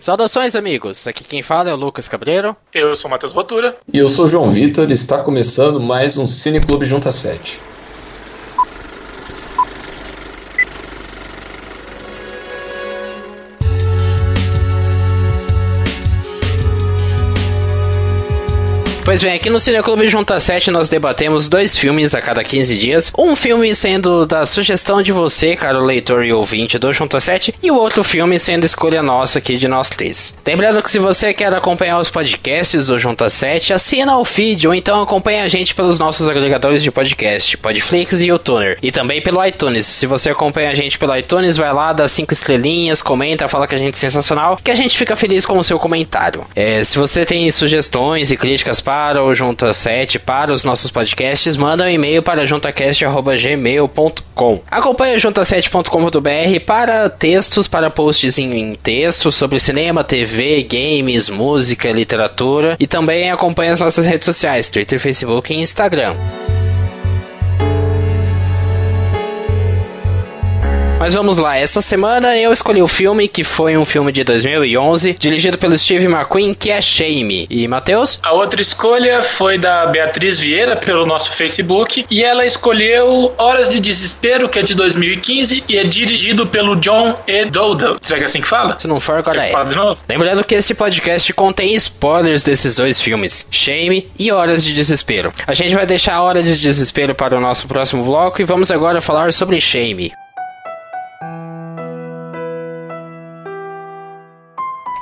Saudações, amigos. Aqui quem fala é o Lucas Cabreiro. Eu sou o Matheus Botura. E eu sou o João Vitor e está começando mais um Cine Clube Junta 7. Pois bem, aqui no Cineclube Junta 7 nós debatemos dois filmes a cada 15 dias. Um filme sendo da sugestão de você, caro leitor e ouvinte do Junta 7, e o outro filme sendo escolha nossa aqui de nós três. Lembrando que se você quer acompanhar os podcasts do Junta 7, assina o feed ou então acompanha a gente pelos nossos agregadores de podcast, Podflix e YouTuner. E também pelo iTunes. Se você acompanha a gente pelo iTunes, vai lá, dá cinco estrelinhas, comenta, fala que a gente é sensacional, que a gente fica feliz com o seu comentário. É, se você tem sugestões e críticas para para o Junta 7, para os nossos podcasts, manda um e-mail para juntacast.gmail.com. Acompanhe junta7.com.br para textos, para posts em texto sobre cinema, TV, games, música, literatura e também acompanhe as nossas redes sociais, Twitter, Facebook e Instagram. Mas vamos lá, essa semana eu escolhi o filme que foi um filme de 2011, dirigido pelo Steve McQueen, que é Shame. E Matheus? A outra escolha foi da Beatriz Vieira pelo nosso Facebook e ela escolheu Horas de Desespero, que é de 2015 e é dirigido pelo John E. Dowdle. Será que é assim que fala? Se não for, agora é. Lembrando que esse podcast contém spoilers desses dois filmes, Shame e Horas de Desespero. A gente vai deixar a Hora de Desespero para o nosso próximo bloco e vamos agora falar sobre Shame.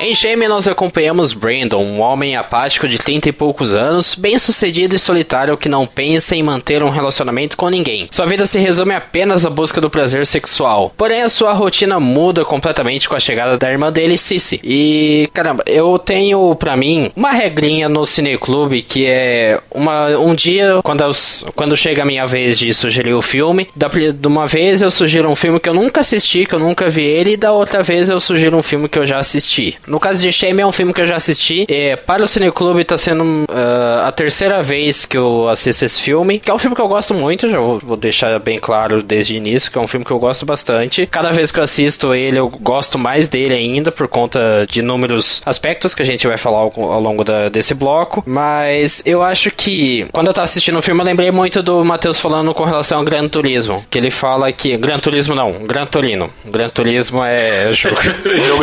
Em Shame nós acompanhamos Brandon, um homem apático de 30 e poucos anos, bem sucedido e solitário que não pensa em manter um relacionamento com ninguém. Sua vida se resume apenas à busca do prazer sexual. Porém, a sua rotina muda completamente com a chegada da irmã dele, Cici. E, caramba, eu tenho para mim uma regrinha no cineclube que é uma, um dia, quando, eu, quando chega a minha vez de sugerir o filme, da, de uma vez eu sugiro um filme que eu nunca assisti, que eu nunca vi ele, e da outra vez eu sugiro um filme que eu já assisti. No caso de Shame é um filme que eu já assisti. É, para o Cineclube tá sendo uh, a terceira vez que eu assisto esse filme. Que é um filme que eu gosto muito, já vou, vou, deixar bem claro desde o início, que é um filme que eu gosto bastante. Cada vez que eu assisto ele, eu gosto mais dele ainda, por conta de inúmeros aspectos que a gente vai falar ao, ao longo da, desse bloco. Mas eu acho que quando eu tava assistindo o filme, eu lembrei muito do Matheus falando com relação ao Gran Turismo. Que ele fala que. Gran Turismo não, Gran Torino. Gran Turismo é jogo.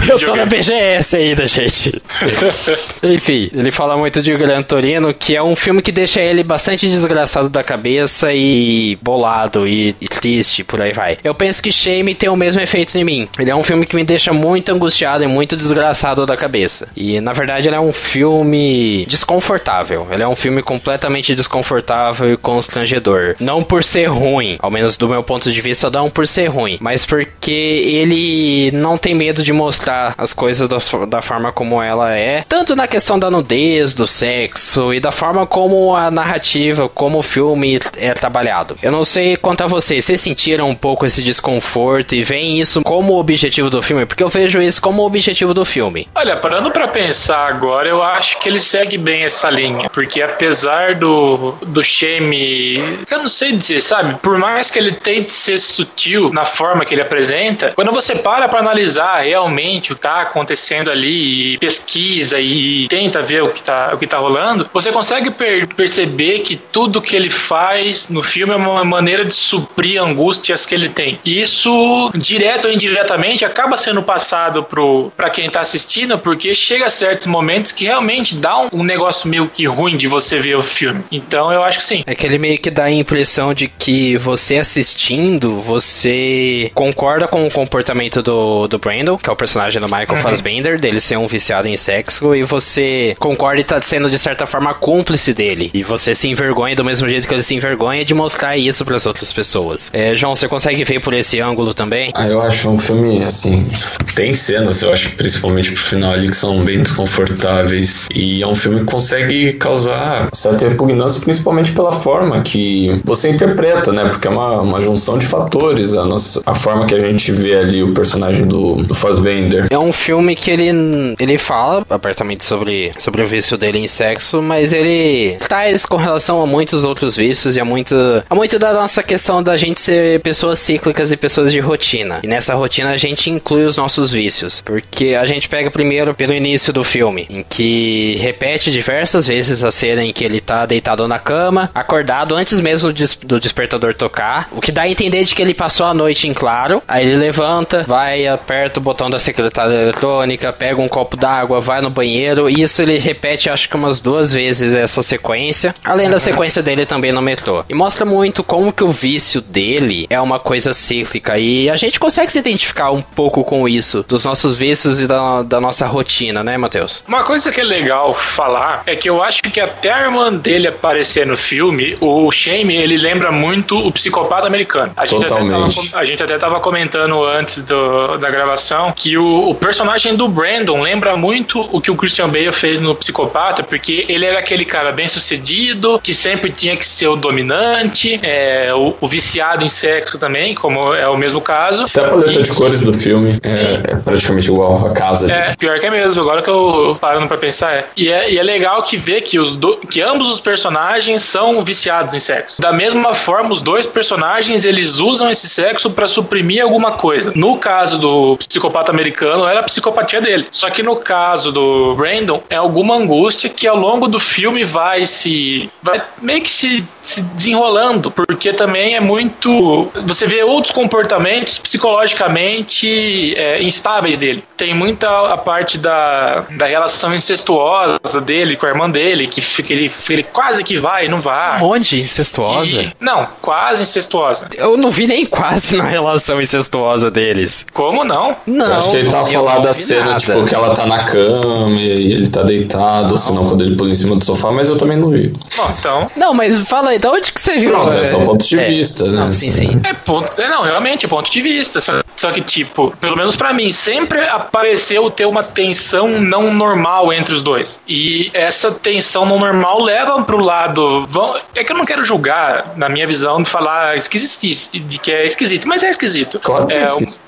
eu tô na BGS ainda, gente. Enfim, ele fala muito de Gran Torino, que é um filme que deixa ele bastante desgraçado da cabeça e bolado e, e triste, por aí vai. Eu penso que Shame tem o mesmo efeito em mim. Ele é um filme que me deixa muito angustiado e muito desgraçado da cabeça. E na verdade ele é um filme desconfortável. Ele é um filme completamente desconfortável e constrangedor. Não por ser ruim, ao menos do meu ponto de vista, não por ser ruim, mas porque ele não tem medo de mostrar as coisas da, da forma como ela é, tanto na questão da nudez, do sexo e da forma como a narrativa, como o filme é trabalhado. Eu não sei quanto a vocês, vocês sentiram um pouco esse desconforto e veem isso como objetivo do filme? Porque eu vejo isso como objetivo do filme. Olha, parando para pensar agora, eu acho que ele segue bem essa linha, porque apesar do do Shame, eu não sei dizer, sabe? Por mais que ele tente ser sutil na forma que ele apresenta, quando você para para analisar realmente o que tá acontecendo ali e pesquisa e tenta ver o que tá, o que tá rolando, você consegue per perceber que tudo que ele faz no filme é uma maneira de suprir angústias que ele tem. E isso, direto ou indiretamente, acaba sendo passado pro, pra quem tá assistindo, porque chega a certos momentos que realmente dá um, um negócio meio que ruim de você ver o filme. Então eu acho que sim. É que ele meio que dá a impressão de que você assistindo, você concorda com o comportamento do, do Brandon, que é o personagem do Michael uhum. Fassbender, dele ser um viciado em sexo e você concorda e tá sendo de certa forma cúmplice dele. E você se envergonha do mesmo jeito que ele se envergonha de mostrar isso para as outras pessoas. É, João, você consegue ver por esse ângulo também? Ah, eu acho um filme, assim, tem cenas, eu acho, principalmente pro final ali, que são bem desconfortáveis. E é um filme que consegue causar certa repugnância, principalmente pela forma que você interpreta, né? Porque é uma, uma junção de fatores, a, nossa, a forma que a gente vê ali o personagem do, do Fassbender. É um filme que ele ele, fala abertamente sobre, sobre o vício dele em sexo, mas ele traz com relação a muitos outros vícios e a muito, a muito da nossa questão da gente ser pessoas cíclicas e pessoas de rotina. E nessa rotina a gente inclui os nossos vícios, porque a gente pega primeiro pelo início do filme, em que repete diversas vezes a cena em que ele tá deitado na cama, acordado antes mesmo do despertador tocar, o que dá a entender de que ele passou a noite em claro. Aí ele levanta, vai, aperta o botão da secretária eletrônica, pega um copo d'água, vai no banheiro. E isso ele repete, acho que umas duas vezes essa sequência. Além da sequência dele também no metrô. E mostra muito como que o vício dele é uma coisa cíclica. E a gente consegue se identificar um pouco com isso, dos nossos vícios e da, da nossa rotina, né, Matheus? Uma coisa que é legal falar é que eu acho que até a irmã dele aparecer no filme, o Shame, ele lembra muito o psicopata americano. A gente, Totalmente. Até tava, a gente até tava comentando antes do, da gravação que o, o, personagem do Brandon lembra muito o que o Christian Bale fez no Psicopata, porque ele era aquele cara bem sucedido, que sempre tinha que ser o dominante, é, o, o viciado em sexo também, como é o mesmo caso. Até a paleta e, de cores do filme é, é, praticamente igual a casa. É, de... pior que é mesmo, agora que eu parando pra pensar é. E é, e é legal que vê que, os do, que ambos os personagens são viciados em sexo. Da mesma forma, os dois personagens, eles usam esse sexo para suprimir alguma coisa. No caso do psicopata americano, era a psicopatia dele. Só que no caso do Brandon, é alguma angústia que ao longo do filme vai se. vai meio que se, se desenrolando, porque também é muito. Você vê outros comportamentos psicologicamente é, instáveis dele. Tem muita a parte da, da relação incestuosa dele com a irmã dele, que fica, ele, ele quase que vai, não vai. Onde? Incestuosa? E, não, quase incestuosa. Eu não vi nem quase na relação incestuosa deles. Como não? Não. Eu acho que ele tá falando da cena, nada. Tipo, que ela tá na cama e ele tá deitado, ou senão quando ele pula em cima do sofá, mas eu também não vi. Bom, então. Não, mas fala aí, de onde que você viu? Pronto, é só ponto de é. vista, né? Não, sim, sim. É ponto. É, não, realmente, é ponto de vista. Só, só que, tipo, pelo menos para mim, sempre apareceu ter uma tensão não normal entre os dois. E essa tensão não normal leva pro lado. Vão, é que eu não quero julgar, na minha visão, de falar esquisitice, de que é esquisito, mas é esquisito. Claro é, é esquisito.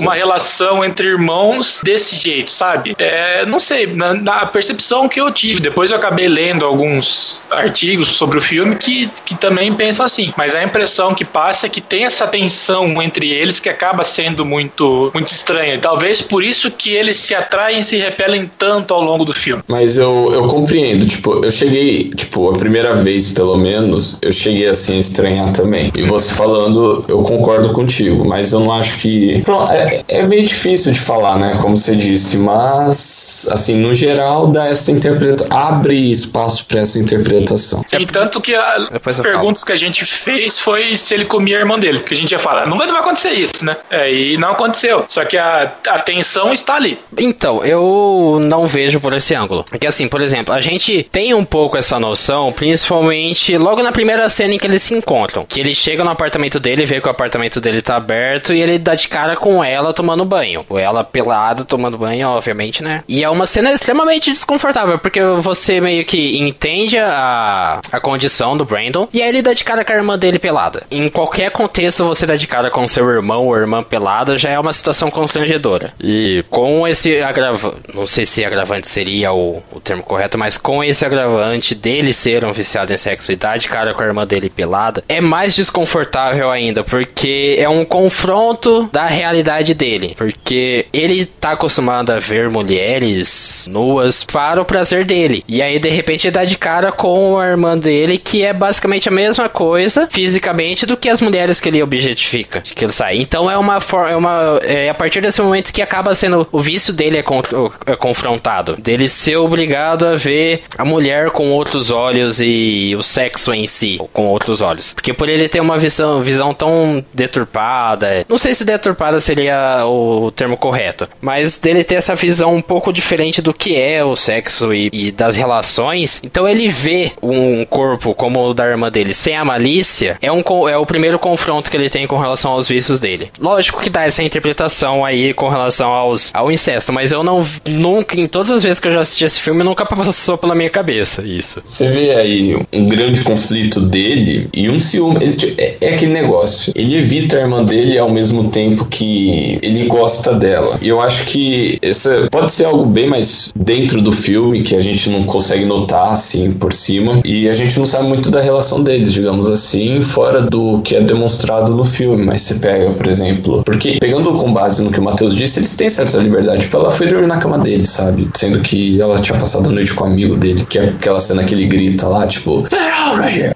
uma relação entre irmãos desse jeito, sabe? É, não sei, na, na, percepção que eu tive, depois eu acabei lendo alguns artigos sobre o filme que, que também pensam assim, mas a impressão que passa é que tem essa tensão entre eles que acaba sendo muito, muito estranha. Talvez por isso que eles se atraem e se repelem tanto ao longo do filme. Mas eu, eu compreendo, tipo, eu cheguei, tipo, a primeira vez pelo menos, eu cheguei assim a estranhar também. E você falando, eu concordo contigo, mas eu não acho que. Pronto, é, é meio difícil de falar, né? Como você disse, mas, assim, no geral, dá essa interpretação. abre espaço para essa interpretação. Sim, tanto que a, as perguntas que a gente fez foi se ele comia a irmã dele, que a gente ia falar, não vai acontecer isso, né? É, e não aconteceu. Só que a, a tensão está ali. Então, eu não vejo por esse ângulo. Porque, assim, por exemplo, a gente tem um pouco essa noção, principalmente logo na primeira cena em que eles se encontram. Que ele chega no apartamento dele, vê que o apartamento dele tá aberto e ele dá de cara com ela tomando banho. Ou ela pelada tomando banho, obviamente, né? E é uma cena extremamente desconfortável, porque você meio que entende a, a condição do Brandon e aí ele dá de cara com a irmã dele pelada. Em qualquer contexto, você dá de cara com seu irmão ou irmã pelada já é uma situação constrangedora. E com esse agravante, não sei se agravante seria o, o termo correto, mas com esse agravante dele ser um viciado em sexo e dar de cara com a irmã dele pelada, é mais desconfortável ainda, porque é um confronto da realidade dele. Porque ele tá acostumado a ver mulheres nuas para o prazer dele. E aí, de repente, ele dá de cara com a irmã dele, que é basicamente a mesma coisa fisicamente do que as mulheres que ele objetifica, que ele sai. Então é uma é uma é a partir desse momento que acaba sendo o vício dele é, con é confrontado, dele ser obrigado a ver a mulher com outros olhos e o sexo em si com outros olhos. Porque por ele ter uma visão visão tão deturpada, não sei se deturpada seria o termo correto, mas dele ter essa visão um pouco diferente do que é o sexo e, e das relações, então ele vê um corpo como o da irmã dele sem a malícia, é, um, é o primeiro confronto que ele tem com relação aos vícios dele. Lógico que dá essa interpretação aí com relação aos, ao incesto, mas eu não nunca, em todas as vezes que eu já assisti esse filme, nunca passou pela minha cabeça isso. Você vê aí um grande conflito dele e um ciúme. Ele, é, é, aquele negócio. Ele evita a irmã dele ao mesmo tempo que ele gosta dela. E eu acho que essa pode ser algo bem mais dentro do filme que a gente não consegue notar assim por cima. E a gente não sabe muito da relação deles, digamos assim, fora do que é demonstrado no filme. Mas você pega, por exemplo, porque pegando com base no que o Matheus disse, eles têm certa liberdade. Tipo, ela foi dormir na cama dele, sabe? Sendo que ela tinha passado a noite com um amigo dele, que é aquela cena que ele grita lá, tipo,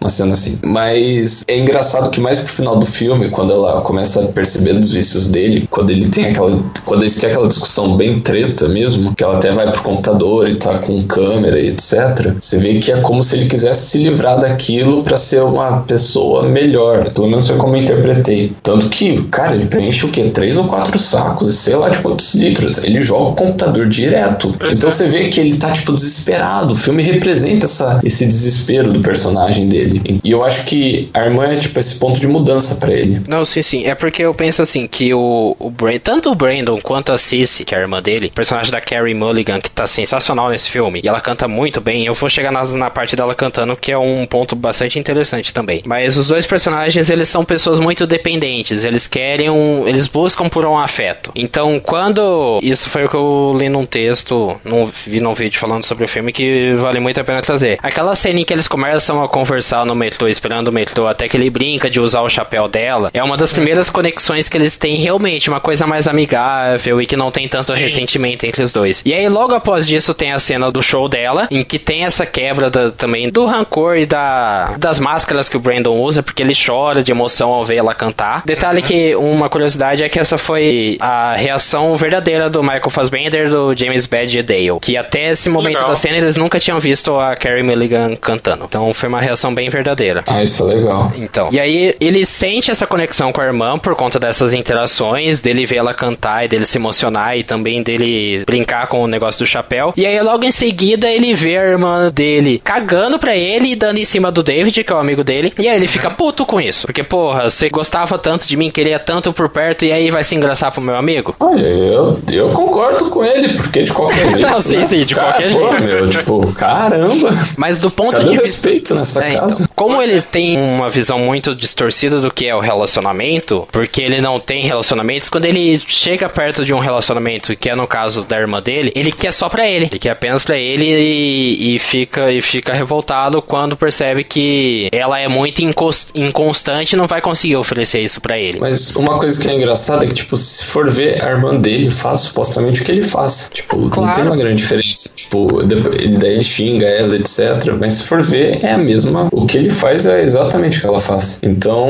uma cena assim. Mas é engraçado que mais pro final do filme, quando ela começa a perceber dos vícios dele, quando ele tem aquela. Quando eles têm aquela discussão bem treta mesmo, que ela até vai pro computador e tá com câmera e etc. Você vê que é como se ele quisesse se livrar daquilo para ser uma pessoa melhor. Pelo menos foi como eu interpretei. Tanto que, cara, ele preenche o quê? Três ou quatro sacos, sei lá de quantos litros. Ele joga o computador direto. Então você vê que ele tá, tipo, desesperado. O filme representa essa, esse desespero do personagem dele. E eu acho que a irmã é, tipo, esse ponto de mudança para ele. Não, sim, sim. É porque eu penso assim, que o, o Brand, tanto o Brandon quanto a Cissy, que é a irmã dele, personagem da Carrie Mulligan, que tá sensacional nesse filme, e ela canta muito bem. Eu vou chegar na, na parte dela cantando, que é um ponto bastante interessante também. Mas os dois personagens, eles são pessoas muito dependentes. Eles querem um. Eles buscam por um afeto. Então, quando. Isso foi o que eu li num texto, num, vi num vídeo falando sobre o filme que vale muito a pena trazer. Aquela cena em que eles começam a conversar no metrô, esperando o metrô, até que ele brinca de usar o chapéu dela, é uma das primeiras conexões que eles têm realmente, uma coisa mais amigável e que não tem tanto Sim. ressentimento entre os dois. E aí, logo após disso, tem a cena do show dela, em que tem essa quebra da, também do rancor e da, das máscaras que o Brandon usa, porque ele chora de emoção ao ver ela cantar. Detalhe que uma curiosidade é que essa foi a reação verdadeira do Michael Fassbender do James Badge Dale, que até esse momento legal. da cena eles nunca tinham visto a Carrie Mulligan cantando. Então foi uma reação bem verdadeira. Ah, isso é legal. Então. E aí ele sente essa conexão com a irmã por conta dessas interações, dele ver ela cantar e dele se emocionar e também dele brincar com o negócio do chapéu. E aí logo em seguida ele vê a irmã dele cagando pra ele e dando em cima do David, que é o amigo dele. E aí ele fica puto com isso. Porque, porra, você gostava tanto de mim, queria tanto por perto e aí vai se engraçar pro meu amigo? Olha, eu, eu concordo com ele, porque de qualquer jeito. Não, sim, né? sim, de Cara, qualquer pô, jeito. Meu, tipo, caramba. Mas do ponto Cadê de vista. respeito nessa é, casa. Então, como ele tem uma visão muito distorcida do que é o relacionamento, porque ele não tem relacionamentos, quando ele chega perto de um relacionamento, que é no caso da irmã dele, ele quer só pra ele. Ele quer apenas pra ele e, e fica, e fica revoltado quando percebe que ela é muito inconstante e não vai conseguir oferecer isso para ele. Mas uma coisa que é engraçada é que, tipo, se for ver, a irmã dele faz supostamente o que ele faz. Tipo, claro. não tem uma grande diferença. Tipo, ele daí xinga ela, etc. Mas se for ver, é a mesma. O que ele faz é exatamente o que ela faz. Então,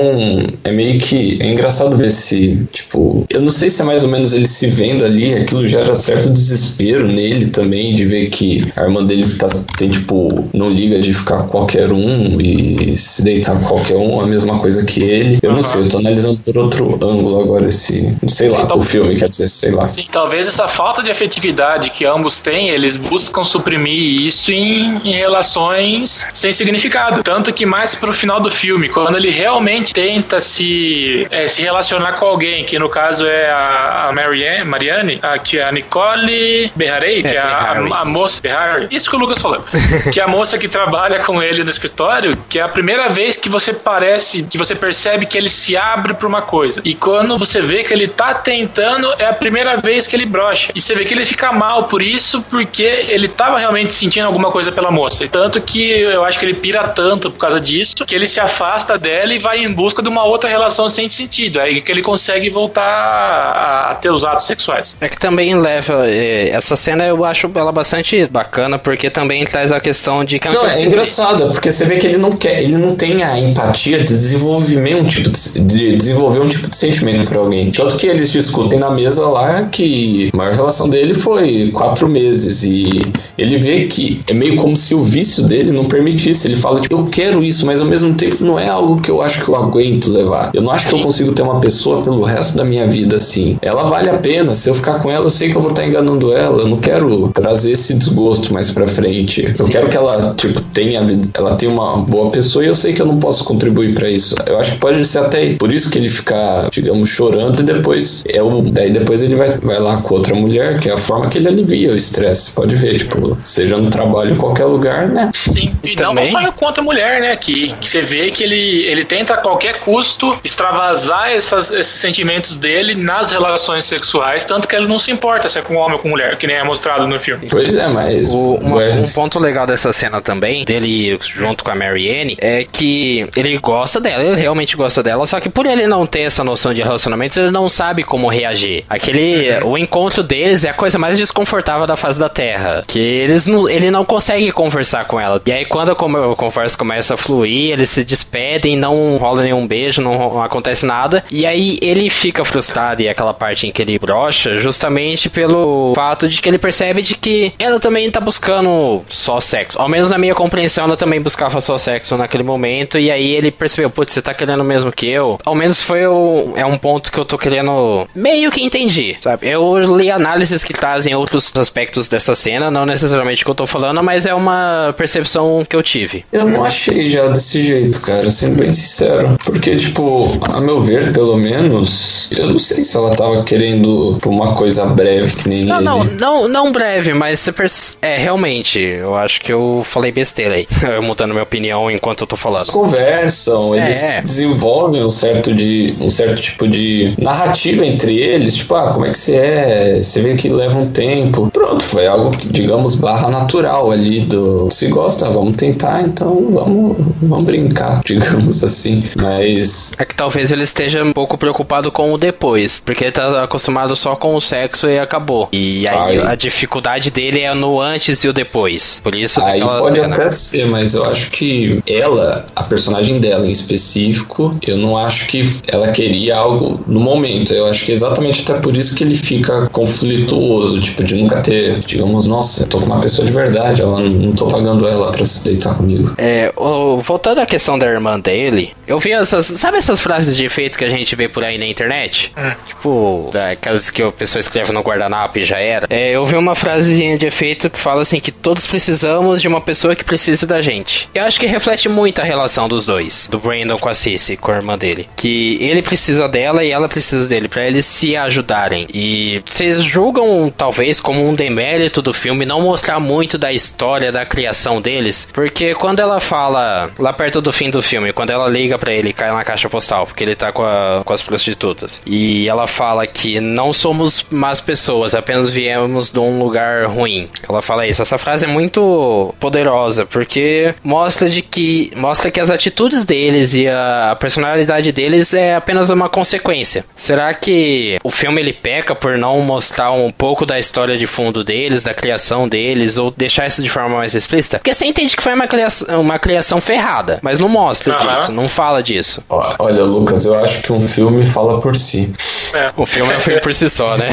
é meio que. É engraçado ver se, tipo, eu não sei se é mais ou menos ele se vendo ali, aquilo gera certo desespero nele também, de ver que a irmã dele tá, tem, tipo, não liga de ficar com qualquer um e se deitar com qualquer um, a mesma coisa que ele. Eu não sei, eu tô analisando por outro ângulo agora esse, sei lá, então, o filme, quer dizer, sei lá. Sim, talvez essa falta de afetividade que ambos têm, eles buscam suprimir isso em, em relações sem significado. Tanto que mais pro final do filme, quando ele realmente tenta se, é, se relacionar com alguém, que no caso é a, a Marianne, Marianne a, que é a Nicole Berrarei, que é, é a, a, a, moça Berrari, isso que o Lucas falou, que é a moça que trabalha com ele no escritório, que é a primeira vez que você parece, que você percebe que ele se abre pra uma coisa. E quando você vê que ele tá tentando, é a primeira vez que ele brocha. E você vê que ele fica mal por isso, porque ele tava realmente sentindo alguma coisa pela moça. Tanto que eu acho que ele pira tanto por causa disso, que ele se afasta dela e vai em busca de uma outra relação sem sentido. Aí que ele consegue voltar a, a ter os atos sexuais. É que também leva. É, essa cena eu acho ela bastante bacana, porque também traz a questão de que. Não, é engraçado, porque você vê que ele não quer, ele não tem a empatia de desenvolver um tipo de, de desenvolver um tipo de sentimento para alguém. Tanto que eles discutem na mesa lá que a maior relação dele foi quatro meses e ele vê que é meio como se o vício dele não permitisse. Ele fala, tipo, eu quero isso, mas ao mesmo tempo não é algo que eu acho que eu aguento levar. Eu não acho que eu consigo ter uma pessoa pelo resto da minha vida assim. Ela vale a pena. Se eu ficar com ela, eu sei que eu vou estar enganando ela. Eu não quero trazer esse desgosto mais pra frente. Eu Sim. quero que ela, tipo, tenha, ela tenha uma boa pessoa e eu sei que eu não posso contribuir para isso. Eu acho que pode ser até por isso que ele fica, digamos, chorando e depois é o. Daí depois ele vai, vai lá com outra mulher, que é a forma que ele alivia o estresse. Pode ver, tipo, seja no trabalho em qualquer lugar, né? Sim, e, e não também... só contra a mulher, né? Que, que você vê que ele, ele tenta a qualquer custo extravasar essas, esses sentimentos dele nas relações sexuais, tanto que ele não se importa se é com homem ou com mulher, que nem é mostrado no filme. Pois é, mas. O, uma, um ponto legal dessa cena também, dele junto com a Marianne, é que ele gosta dela, ele realmente gosta dela, só que por ele não ter essa noção de relacionamentos, ele não sabe como reagir. Aquele. Uhum. O encontro deles é a coisa mais desconfortável da face da Terra. Que eles não, ele não consegue conversar com ela. E aí, quando a conversa começa a fluir, eles se despedem, não rola nenhum beijo, não acontece nada. E aí ele fica frustrado e é aquela parte em que ele brocha, justamente pelo fato de que ele percebe de que ela também tá buscando só sexo. Ao menos na minha compreensão, ela também buscava só sexo naquele momento. E aí ele percebeu, putz, você tá querendo mesmo que eu? Ao menos foi o, é um ponto que eu tô querendo meio que entendi, sabe? Eu li análises que trazem outros aspectos dessa cena, não necessariamente o que eu tô falando, mas é uma percepção que eu tive. Eu não achei já desse jeito, cara, sendo bem sincero. Porque, tipo, a meu ver, pelo menos, eu não sei se ela tava querendo uma coisa breve que nem. Não, ele. não, não, não breve, mas você perce... É, realmente, eu acho que eu falei besteira aí. mudando minha opinião enquanto eu tô falando. Eles conversam, eles é. desenvolvem um certo, de, um certo tipo de narrativa entre eles. Tipo, ah, como é que você é? Você vê que leva um tempo. Pronto, foi algo, digamos, barra natural ali do. Se gosta, vamos tentar, então vamos, vamos brincar, digamos assim. Mas. É que talvez ele esteja um pouco preocupado com o depois, porque ele tá acostumado só com o sexo e acabou. E aí, a dificuldade dele é no antes e o depois. Por isso Aí pode cena... até ser, mas eu acho que ela, a personagem dela em específico, eu não acho que ela queria algo no momento. Eu acho que é exatamente até por isso que ele fica conflituoso, tipo, de nunca ter, digamos, nossa, eu tô com uma pessoa de verdade, ela não tô pagando ela pra se deitar comigo. É, o, voltando à questão da irmã dele, eu vi essas, sabe essas frases de efeito que a gente vê por aí na internet? Hum. Tipo, aquelas que a pessoa escreve no guardanapo e já era. É, eu vi uma frasezinha de efeito que fala assim que todos precisamos de uma pessoa que precisa da gente. Eu acho que reflete muito a relação dos dois, do Brandon com a Cici, com a irmã dele, que ele precisa dela e ela precisa dele para eles se ajudarem. E vocês julgam talvez como um demérito do filme não mostrar muito da história da criação deles, porque quando ela fala lá perto do fim do filme, quando ela liga para ele, cai na caixa postal, porque ele tá com, a, com as prostitutas, e ela fala que não somos más pessoas, apenas viemos de um lugar ruim. Ela fala isso. Essa frase é muito poderosa, porque mostra de que mostra que as atitudes deles e a personalidade deles é apenas uma consequência. Será que o filme ele peca por não mostrar um pouco da história de fundo deles, da criação deles, ou deixar isso de forma mais explícita? Porque você entende que foi uma criação, uma criação ferrada, mas não mostra uhum. disso, não fala disso. Olha, Lucas, eu acho que um filme fala por si. É. O filme é um filme por si só, né?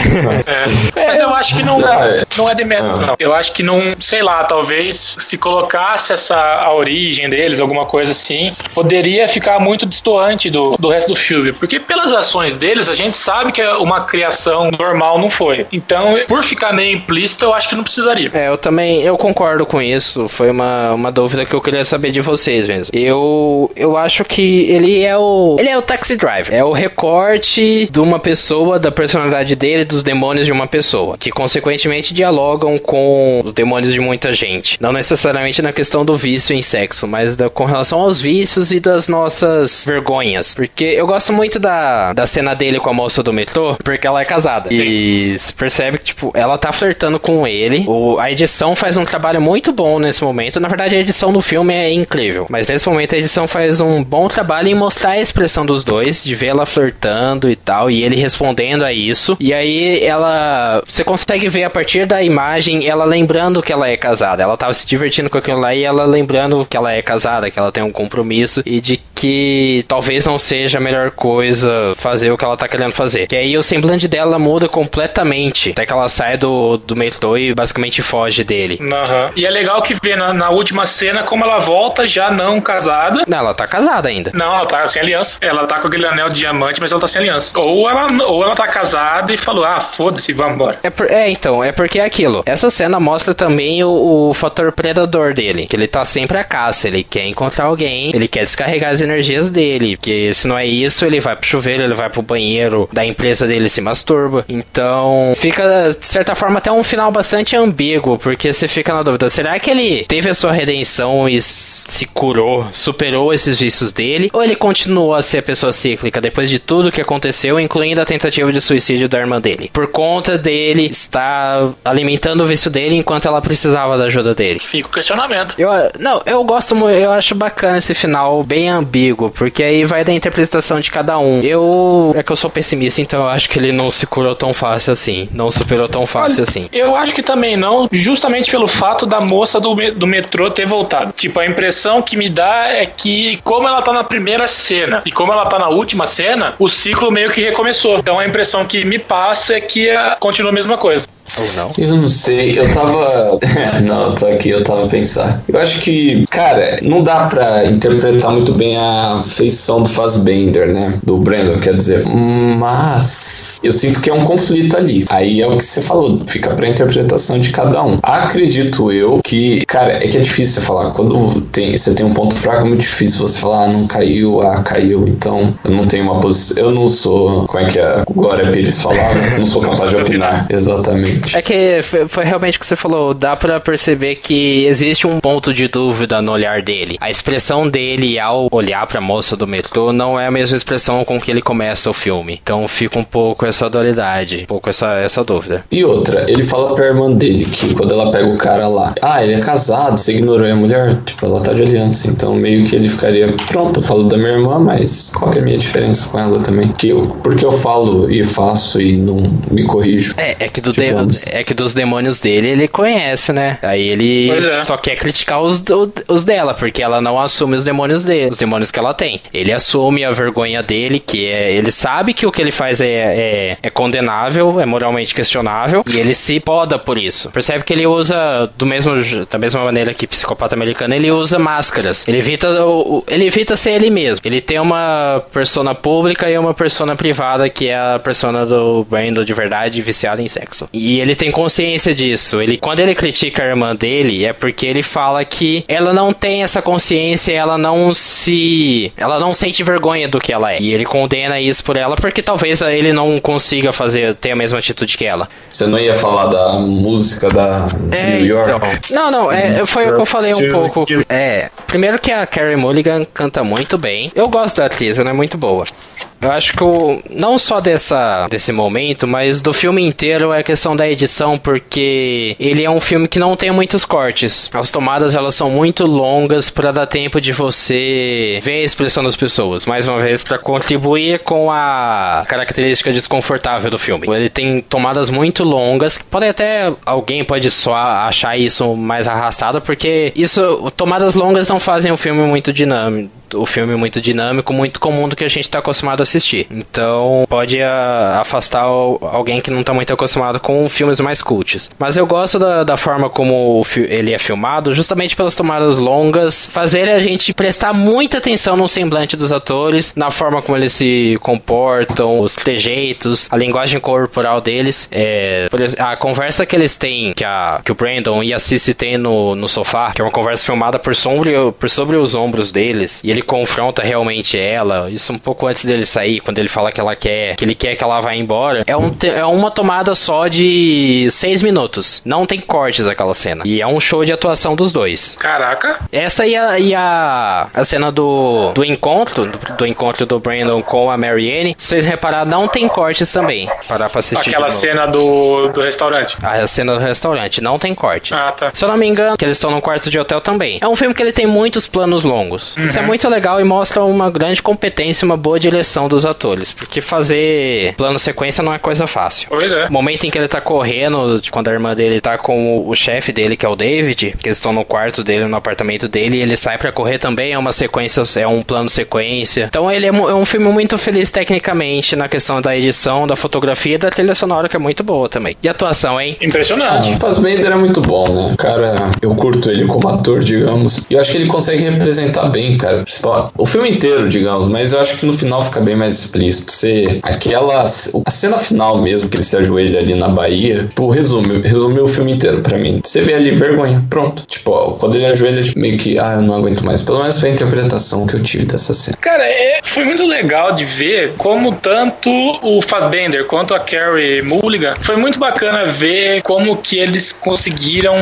É. Mas eu acho que não, não é de medo, ah. não. Eu acho que não, sei lá, talvez se colocasse essa a origem deles, alguma coisa assim, poderia ficar muito distoante do, do resto do filme. Porque pelas ações deles, a gente sabe que uma criação normal não foi. Então, por ficar meio implícito, eu acho que não precisaria. É, eu também, eu concordo com isso. Foi uma, uma dúvida que eu queria saber de vocês mesmo. Eu, eu acho que ele é o, ele é o taxi driver. É o recorte de uma pessoa, da personalidade dele, dos demônios de uma pessoa. Que, consequentemente, dialogam com os demônios de muita gente. Não necessariamente na questão do vício em sexo, mas da, com relação aos vícios e das nossas vergonhas. Porque eu gosto muito da, da cena dele com a moça do metrô, porque ela é casada. Sim. E se percebe que, tipo, ela tá flertando com ele. O, a edição faz um trabalho muito bom nesse momento. Na verdade, a edição do filme é incrível. Mas nesse momento a edição faz um bom trabalho em mostrar a expressão dos dois, de ver ela flertando e tal, e ele respondendo a isso. E aí ela. Você consegue ver a partir da imagem ela lembrando que ela é casada. Ela tava se divertindo com aquilo lá e ela lembrando que ela é casada, que ela tem um compromisso e de que talvez não seja a melhor coisa fazer o que ela tá querendo fazer. Que aí o semblante dela muda completamente. Até que ela sai do, do metrô e basicamente foge dele. Uhum. E é legal que vê na, na, última cena como ela volta já não casada. Não, ela tá casada ainda. Não, ela tá sem aliança. Ela tá com aquele anel de diamante, mas ela tá sem aliança. Ou ela, ou ela tá casada e falou: ah, foda-se, vamos embora. É, por, é, então, é porque é aquilo. Essa cena mostra também o, o fator predador dele. Que ele tá sempre a caça. Ele quer encontrar alguém, ele quer descarregar as energias dele. Porque se não é isso, ele vai pro chuveiro, ele vai vai pro banheiro da empresa dele se masturba. Então, fica, de certa forma, até um final bastante ambíguo, porque você fica na dúvida: será que ele teve a sua redenção e se curou, superou esses vícios dele? Ou ele continuou a ser a pessoa cíclica depois de tudo que aconteceu, incluindo a tentativa de suicídio da irmã dele? Por conta dele estar alimentando o vício dele enquanto ela precisava da ajuda dele. Fica o questionamento. Eu, não, eu gosto muito, eu acho bacana esse final bem ambíguo, porque aí vai da interpretação de cada um. Eu. É que eu sou pessimista, então eu acho que ele não se curou tão fácil assim. Não superou tão fácil Olha, assim. Eu acho que também não, justamente pelo fato da moça do, do metrô ter voltado. Tipo, a impressão que me dá é que, como ela tá na primeira cena e como ela tá na última cena, o ciclo meio que recomeçou. Então a impressão que me passa é que é, continua a mesma coisa. Ou não? Eu não sei, eu tava. não, tô aqui, eu tava a pensar. Eu acho que, cara, não dá pra interpretar muito bem a feição do Fassbender, né? Do Brandon, quer dizer. Mas eu sinto que é um conflito ali. Aí é o que você falou, fica pra interpretação de cada um. Acredito eu que, cara, é que é difícil você falar. Quando tem, você tem um ponto fraco, é muito difícil você falar, ah, não caiu, ah, caiu. Então, eu não tenho uma posição. Eu não sou. Como é que a Glória Pires falava? Não sou capaz de opinar. Exatamente. É que foi, realmente o que você falou, dá pra perceber que existe um ponto de dúvida no olhar dele. A expressão dele ao olhar pra moça do metrô não é a mesma expressão com que ele começa o filme. Então fica um pouco essa dualidade, um pouco essa, essa dúvida. E outra, ele fala pra irmã dele que quando ela pega o cara lá, ah, ele é casado, você ignorou a mulher? Tipo, ela tá de aliança, então meio que ele ficaria, pronto, eu falo da minha irmã, mas qual que é a minha diferença com ela também? Que eu, porque eu falo e faço e não me corrijo. É, é que, do Tipo, vamos. é que dos demônios dele ele conhece, né? Aí ele é. só quer criticar os, os dela, porque ela não assume os demônios dele, os demônios que ela tem. Ele assume a vergonha dele, que é. Ele sabe que o que ele faz é, é, é condenável, é moralmente questionável, e ele se poda por isso. Percebe que ele usa, do mesmo, da mesma maneira que psicopata americano, ele usa máscaras. Ele evita, ele evita ser ele mesmo. Ele tem uma persona pública e uma persona privada, que é a persona do Brandon de verdade, viciado em sexo. E ele tem consciência disso. Ele, quando ele critica a irmã dele, é porque ele fala que ela não tem essa consciência, ela não se. Ela não sente vergonha do que ela é. E ele condena isso por ela, porque talvez ele não consiga fazer, ter a mesma atitude que ela. Você não ia falar da música da New York? então. Não, não, é, foi o que eu falei um pouco. É, primeiro que a Carrie Mulligan canta muito bem. Eu gosto da atriz, ela é muito boa. Eu acho que o, não só dessa, desse momento, mas do filme inteiro é a questão da edição, porque ele é um filme que não tem muitos cortes. As tomadas elas são muito longas para dar tempo de você ver a expressão das pessoas. Mais uma vez, para contribuir com a característica desconfortável do filme. Ele tem tomadas muito longas. Pode até alguém pode só achar isso mais arrastado, porque isso tomadas longas não fazem o filme muito dinâmico o filme muito dinâmico, muito comum do que a gente está acostumado a assistir. Então pode a, afastar o, alguém que não está muito acostumado com filmes mais cults. Mas eu gosto da, da forma como ele é filmado, justamente pelas tomadas longas, fazer a gente prestar muita atenção no semblante dos atores, na forma como eles se comportam, os trejeitos, a linguagem corporal deles. É, a conversa que eles têm, que, a, que o Brandon e a Cici têm no, no sofá, que é uma conversa filmada por, por sobre os ombros deles, e ele confronta realmente ela, isso um pouco antes dele sair, quando ele fala que ela quer, que ele quer que ela vá embora, é, um, é uma tomada só de seis minutos. Não tem cortes aquela cena. E é um show de atuação dos dois. Caraca. Essa e a, e a, a cena do, do encontro, do, do encontro do Brandon com a Marianne, se vocês repararam, não tem cortes também. Parar pra assistir. Aquela cena do, do restaurante. A cena do restaurante, não tem corte. Ah, tá. Se eu não me engano, que eles estão num quarto de hotel também. É um filme que ele tem muitos planos longos. Isso é muito legal e mostra uma grande competência e uma boa direção dos atores. Porque fazer plano sequência não é coisa fácil. Pois é. O momento em que ele tá correndo, de quando a irmã dele tá com o, o chefe dele, que é o David, que eles estão no quarto dele, no apartamento dele, e ele sai pra correr também, é uma sequência, é um plano sequência. Então ele é, é um filme muito feliz tecnicamente na questão da edição, da fotografia e da trilha sonora, que é muito boa também. E a atuação, hein? Impressionante. Ah, o Fassbender é muito bom, né? Cara, eu curto ele como ator, digamos. E eu acho que ele consegue representar bem, cara. O filme inteiro, digamos, mas eu acho que no final fica bem mais explícito. Você, aquela. A cena final mesmo, que ele se ajoelha ali na Bahia, pô, resume, resume o filme inteiro pra mim. Você vê ali vergonha, pronto. Tipo, ó, quando ele ajoelha, tipo, meio que, ah, eu não aguento mais. Pelo menos foi a interpretação que eu tive dessa cena. Cara, é, foi muito legal de ver como tanto o Fassbender quanto a Carrie Mulligan foi muito bacana ver como que eles conseguiram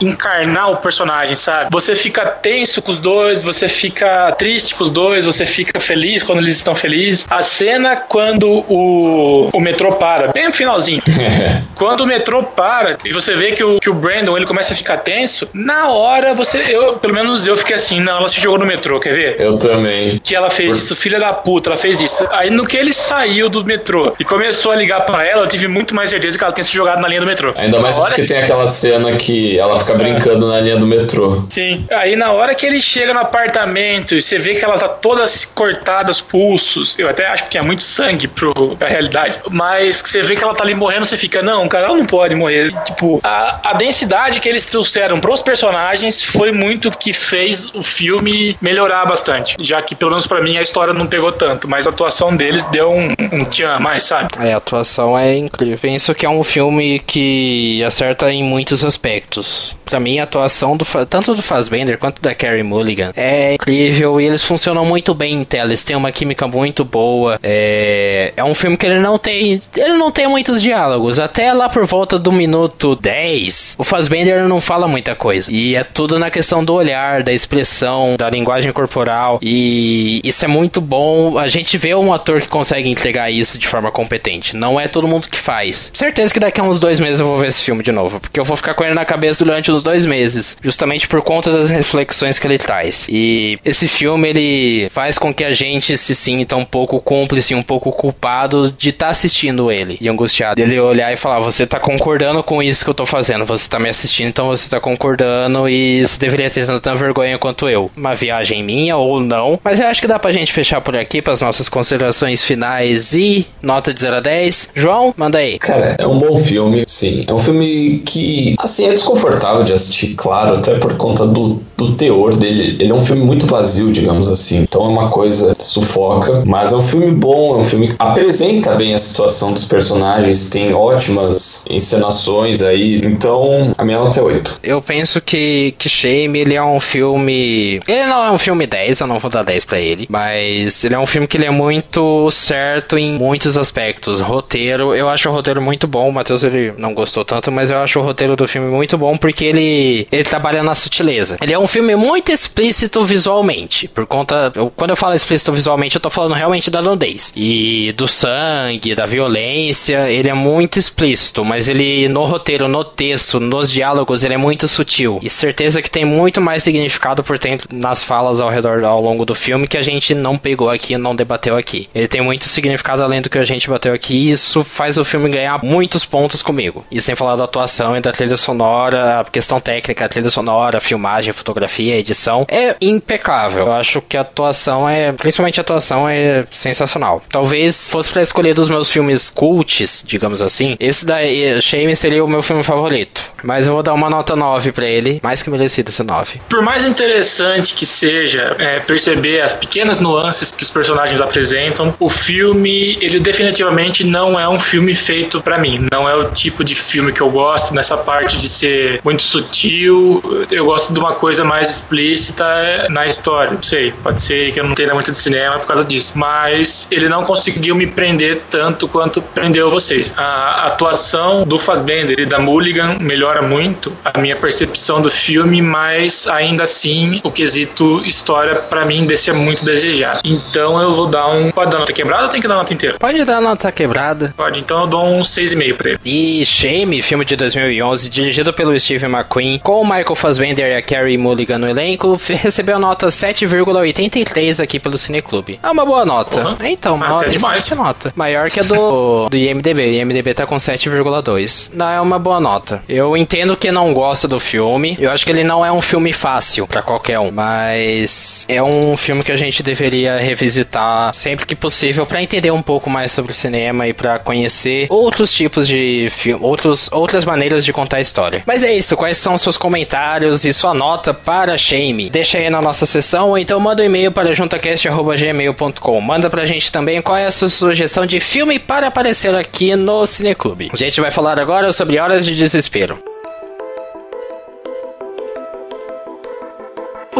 encarnar o personagem, sabe? Você fica tenso com os dois, você fica triste com os dois, você fica feliz quando eles estão felizes. A cena quando o, o metrô para, bem no finalzinho. quando o metrô para e você vê que o, que o Brandon ele começa a ficar tenso, na hora você, eu, pelo menos eu fiquei assim, não, ela se jogou no metrô, quer ver? Eu também. Que ela fez Por... isso, filha da puta, ela fez isso. Aí no que ele saiu do metrô e começou a ligar para ela, eu tive muito mais certeza que ela tinha se jogado na linha do metrô. Ainda mais hora... porque tem aquela cena que ela fica brincando é. na linha do metrô. Sim. Aí na hora que ele chega no apartamento e você vê que ela tá toda cortada os pulsos, eu até acho que tinha muito sangue pro, pra realidade, mas você vê que ela tá ali morrendo, você fica, não, cara, ela não pode morrer. Tipo, a, a densidade que eles trouxeram pros personagens foi muito que fez o filme melhorar bastante. Já que, pelo menos para mim, a história não pegou tanto, mas a atuação deles deu um, um tchan mais, sabe? É, a atuação é incrível. Penso que é um filme que acerta em muitos aspectos. Para mim, a atuação do, tanto do Fassbender quanto da Carrie Mulligan é incrível e eles funcionam muito bem em tela. Eles têm uma química muito boa. É, é um filme que ele não tem. Ele não tem muitos diálogos. Até lá por volta do minuto 10, o Fassbender não fala muita coisa. E é tudo na questão do olhar, da expressão, da linguagem corporal. E isso é muito bom. A gente vê um ator que consegue entregar isso de forma competente. Não é todo mundo que faz. Certeza que daqui a uns dois meses eu vou ver esse filme de novo. Porque eu vou ficar com ele na cabeça durante uns dois meses. Justamente por conta das reflexões que ele traz. E esse filme, ele faz com que a gente se sinta um pouco cúmplice, um pouco culpado de estar tá assistindo ele. E angustiado. Ele olhar e falar, você tá concordando com isso que eu tô fazendo. Você tá me assistindo, então você tá concordando e você deveria ter tanta vergonha quanto eu. Uma viagem minha ou não. Mas eu acho que dá pra gente fechar por aqui para as nossas considerações finais e nota de 0 a 10. João, manda aí. Cara, é um bom filme, sim. É um filme que, assim, é desconfortável de assistir, claro, até por conta do, do teor dele. Ele é um filme muito vazio, digamos assim. Então é uma coisa que sufoca, mas é um filme bom, é um filme que apresenta bem a situação dos personagens, tem ótimas encenações aí. Então, a minha nota é 8. Eu penso que, que Shame, ele é um filme. Ele não é um filme 10, eu não vou dar 10 pra ele, mas ele é um filme que ele é muito certo em muitos aspectos. Roteiro, eu acho o roteiro muito bom. O Matheus ele não gostou tanto, mas eu acho o roteiro do filme muito bom porque ele, ele trabalha na sutileza. Ele é um filme muito explícito visualmente. Por conta. Eu, quando eu falo explícito visualmente, eu tô falando realmente da nudez. E do sangue, da violência. Ele é muito explícito, mas ele no roteiro, no texto, nos diálogos, ele é muito sutil. E certeza que tem muito mais significado por dentro nas falas ao redor ao longo do filme que a gente não pegou aqui, não debateu aqui. Ele tem muito significado além do que a gente bateu aqui, e isso faz o filme ganhar muitos pontos comigo. E sem falar da atuação e da trilha sonora, a questão técnica, a trilha sonora, a filmagem, a fotografia, a edição, é impecável. Eu acho que a atuação é, principalmente a atuação é sensacional. Talvez fosse para escolher dos meus filmes cults, digamos assim, esse da Shame seria o meu filme favorito. Mas eu vou dar uma nota 9 para ele, mais que merecido esse 9. Por mais interessante que seja é, perceber as pequenas nuances que os personagens apresentam, o filme, ele definitivamente não é um filme feito para mim. Não é o tipo de filme que eu gosto, nessa parte de ser muito sutil. Eu gosto de uma coisa mais explícita na história. Não sei, pode ser que eu não tenha muito de cinema por causa disso. Mas ele não conseguiu me prender tanto quanto prendeu vocês. A atuação do Fassbender e da Mulligan melhora muito a minha percepção do filme, mas ainda assim o quesito história para mim deixa muito desejar. Então eu vou dar um. Pode dar nota quebrada ou tem que dar nota inteira? Pode dar nota quebrada. Pode, então eu dou um 6,5 pra ele. E Shame, filme de 2011, dirigido pelo Steve McQueen, com o Michael Fassbender e a Carrie Mulligan no elenco, recebeu nota 7,83 aqui pelo Cineclube. É uma boa nota. Uhum. Então, uma Até demais. nota. Maior que a do, do IMDB. O IMDB tá com 7,2. Não, é uma boa nota. Eu entendo que não gosta do filme. Eu acho que ele não é um filme fácil para qualquer um, mas é um filme que a gente deveria revisitar sempre que possível para entender um pouco mais sobre o cinema e para conhecer outros tipos de filme, outros, outras maneiras de contar a história. Mas é isso, quais são seus comentários e sua nota para Shame? Deixa aí na nossa sessão, ou então manda um e-mail para juntacast.gmail.com. Manda pra gente também qual é a sua sugestão de filme para aparecer aqui no Cineclube. A gente vai falar agora sobre Horas de Desespero.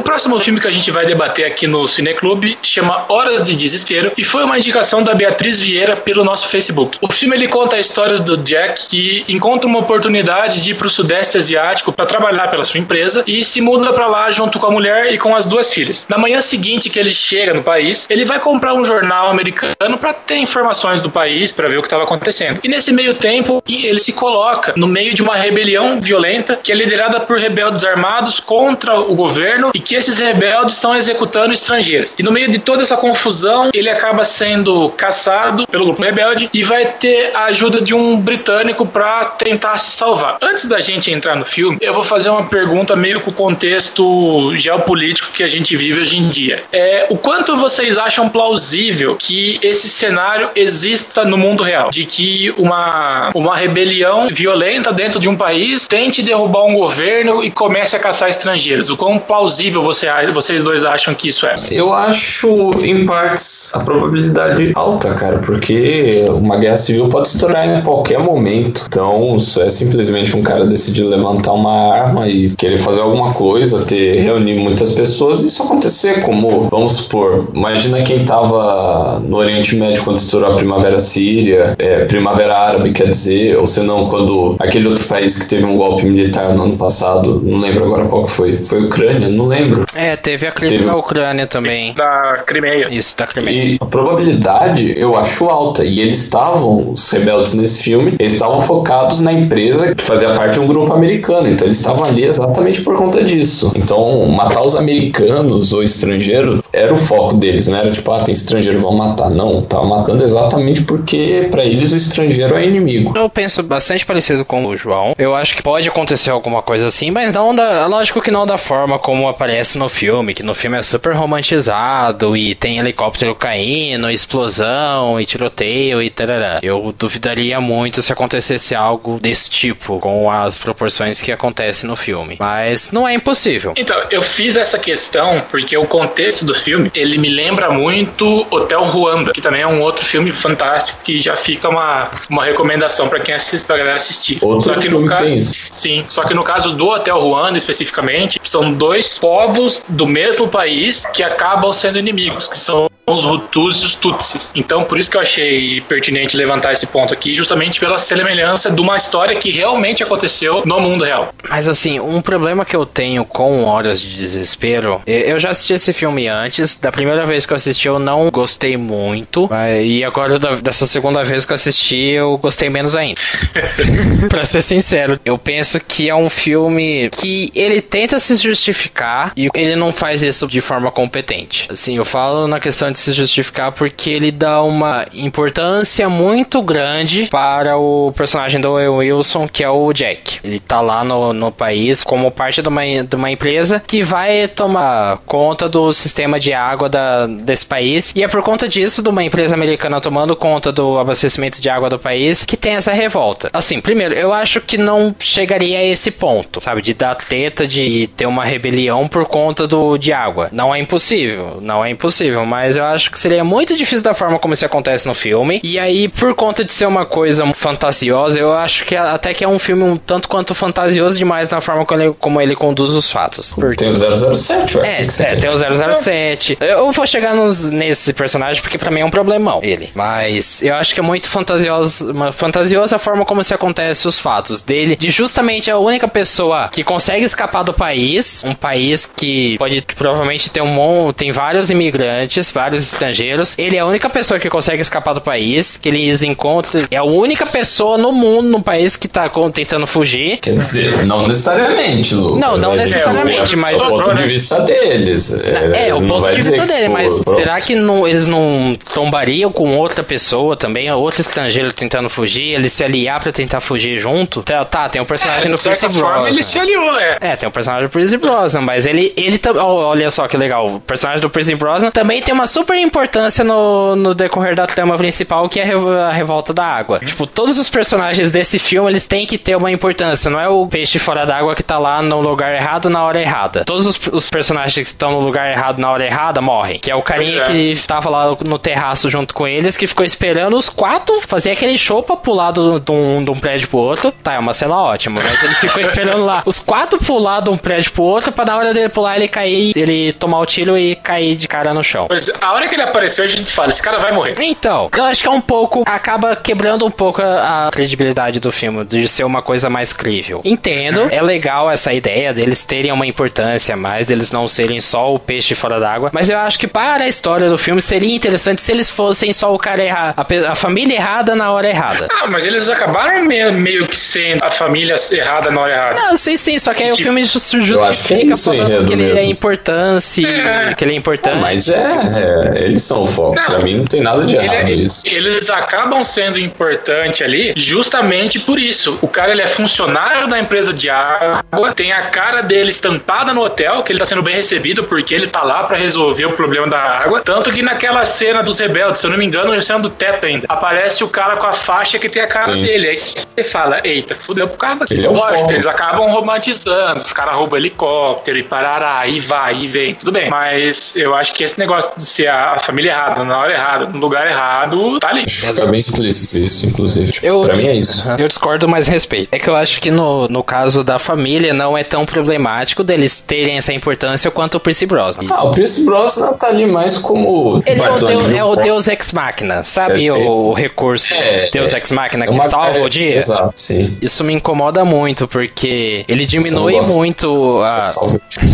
O próximo filme que a gente vai debater aqui no Cineclube chama Horas de Desespero e foi uma indicação da Beatriz Vieira pelo nosso Facebook. O filme ele conta a história do Jack que encontra uma oportunidade de ir para o Sudeste Asiático para trabalhar pela sua empresa e se muda para lá junto com a mulher e com as duas filhas. Na manhã seguinte que ele chega no país, ele vai comprar um jornal americano para ter informações do país, para ver o que estava acontecendo. E nesse meio tempo, ele se coloca no meio de uma rebelião violenta que é liderada por rebeldes armados contra o governo e que esses rebeldes estão executando estrangeiros. E no meio de toda essa confusão, ele acaba sendo caçado pelo grupo rebelde e vai ter a ajuda de um britânico para tentar se salvar. Antes da gente entrar no filme, eu vou fazer uma pergunta meio com o contexto geopolítico que a gente vive hoje em dia. É, o quanto vocês acham plausível que esse cenário exista no mundo real? De que uma, uma rebelião violenta dentro de um país tente derrubar um governo e comece a caçar estrangeiros? O quão plausível você, vocês dois acham que isso é? Eu acho, em partes, a probabilidade alta, cara, porque uma guerra civil pode se tornar em qualquer momento. Então, é simplesmente um cara decidir levantar uma arma e querer fazer alguma coisa, ter reunir muitas pessoas e isso acontecer, como, vamos supor, imagina quem tava no Oriente Médio quando estourou a Primavera Síria, é, Primavera Árabe, quer dizer, ou se não, quando aquele outro país que teve um golpe militar no ano passado, não lembro agora qual que foi, foi Ucrânia, não lembro lembro. É, teve a crise teve... na Ucrânia também. Da Crimeia. Isso, da Crimeia. E a probabilidade eu acho alta. E eles estavam, os rebeldes nesse filme, eles estavam focados na empresa que fazia parte de um grupo americano. Então eles estavam ali exatamente por conta disso. Então, matar os americanos ou estrangeiros era o foco deles, não era tipo, ah, tem estrangeiro, vão matar. Não, tava matando exatamente porque para eles o estrangeiro é inimigo. Eu penso bastante parecido com o João. Eu acho que pode acontecer alguma coisa assim, mas não da. Lógico que não da forma como aparece aparece no filme, que no filme é super romantizado e tem helicóptero caindo, explosão e tiroteio e tarará. Eu duvidaria muito se acontecesse algo desse tipo, com as proporções que acontece no filme. Mas não é impossível. Então, eu fiz essa questão porque o contexto do filme, ele me lembra muito Hotel Ruanda, que também é um outro filme fantástico que já fica uma, uma recomendação para quem assiste, pra galera assistir. Outro só que no caso, sim, só que no caso do Hotel Ruanda especificamente, são dois povos povos do mesmo país que acabam sendo inimigos, que são os Hutus e os Tutsis. Então, por isso que eu achei pertinente levantar esse ponto aqui, justamente pela semelhança de uma história que realmente aconteceu no mundo real. Mas assim, um problema que eu tenho com Horas de Desespero, eu já assisti esse filme antes, da primeira vez que eu assisti eu não gostei muito, e agora dessa segunda vez que eu assisti eu gostei menos ainda. pra ser sincero, eu penso que é um filme que ele tenta se justificar e ele não faz isso de forma competente. Assim, eu falo na questão de se justificar porque ele dá uma importância muito grande para o personagem do Wilson, que é o Jack. Ele tá lá no, no país como parte de uma, de uma empresa que vai tomar conta do sistema de água da, desse país. E é por conta disso, de uma empresa americana tomando conta do abastecimento de água do país, que tem essa revolta. Assim, primeiro, eu acho que não chegaria a esse ponto, sabe? De dar treta, de ter uma rebelião por conta do, de água. Não é impossível, não é impossível, mas eu acho que seria muito difícil da forma como isso acontece no filme. E aí, por conta de ser uma coisa fantasiosa, eu acho que até que é um filme um tanto quanto fantasioso demais na forma como ele, como ele conduz os fatos. Porque... Tem o 007, ué. É, é tem o 007. Eu vou chegar nos, nesse personagem porque pra mim é um problemão ele. Mas eu acho que é muito fantasioso, uma fantasiosa a forma como se acontece os fatos dele, de justamente a única pessoa que consegue escapar do país, um país que pode provavelmente ter um tem vários imigrantes, vários vários estrangeiros. Ele é a única pessoa que consegue escapar do país, que eles encontram. É a única pessoa no mundo, no país, que tá tentando fugir. Quer dizer, não necessariamente, Lu. Não, não é, necessariamente, é, mas. O ponto de vista deles. É, é o ponto de vista dele, mas pronto. será que não, eles não tombariam com outra pessoa também, outro estrangeiro tentando fugir, eles se aliar pra tentar fugir junto? Tá, tá tem um personagem é, do Pierce Brosnan. ele se aliou, é. É, tem um personagem do Pierce Brosnan, mas ele, ele olha só que legal, o personagem do Pierce Brosnan também tem uma super importância no, no decorrer da trama principal, que é a revolta da água. Tipo, todos os personagens desse filme, eles têm que ter uma importância. Não é o peixe fora d'água que tá lá no lugar errado na hora errada. Todos os, os personagens que estão no lugar errado na hora errada morrem. Que é o carinha é. que tava lá no terraço junto com eles, que ficou esperando os quatro fazer aquele show pra pular de um, de um prédio pro outro. Tá, é uma cena ótima, mas ele ficou esperando lá os quatro pular de um prédio pro outro pra na hora dele pular ele cair, ele tomar o tiro e cair de cara no chão. Pois, a hora que ele apareceu, a gente fala, esse cara vai morrer. Então, eu acho que é um pouco, acaba quebrando um pouco a, a credibilidade do filme, de ser uma coisa mais crível. Entendo, é legal essa ideia deles terem uma importância mais, eles não serem só o peixe fora d'água, mas eu acho que para a história do filme seria interessante se eles fossem só o cara errado, a, a família errada na hora errada. Ah, mas eles acabaram meio, meio que sendo a família errada na hora errada. Não, sim, sim, só que aí o filme justifica falando que ele é importante, é. que ele é importante. Mas é, é, eles são o foco. Não, pra mim não tem nada de errado é, isso. Eles acabam sendo importante ali justamente por isso. O cara ele é funcionário da empresa de água, tem a cara dele estampada no hotel, que ele tá sendo bem recebido porque ele tá lá para resolver o problema da água. Tanto que naquela cena dos rebeldes, se eu não me engano, na cena do teto ainda, aparece o cara com a faixa que tem a cara Sim. dele. Aí você fala, eita, fudeu pro cara daqui. Ele é Lógico, eles acabam romantizando, os caras roubam helicóptero e parará, e vai, e vem, tudo bem. Mas eu acho que esse negócio de ser a família errada, na hora errada, no lugar errado, tá ali. Fica bem explícito isso, inclusive. Tipo, eu, pra mim é isso. Eu discordo, mas respeito. É que eu acho que no, no caso da família não é tão problemático deles terem essa importância quanto o Percy Brosnan. Ah, o Percy Brosnan tá ali mais como. Ele é o, deus, é o deus ex machina, sabe? O, o recurso é, Deus é, ex machina é que salva é, o dia. Exato, sim. Isso me incomoda muito, porque ele diminui muito a.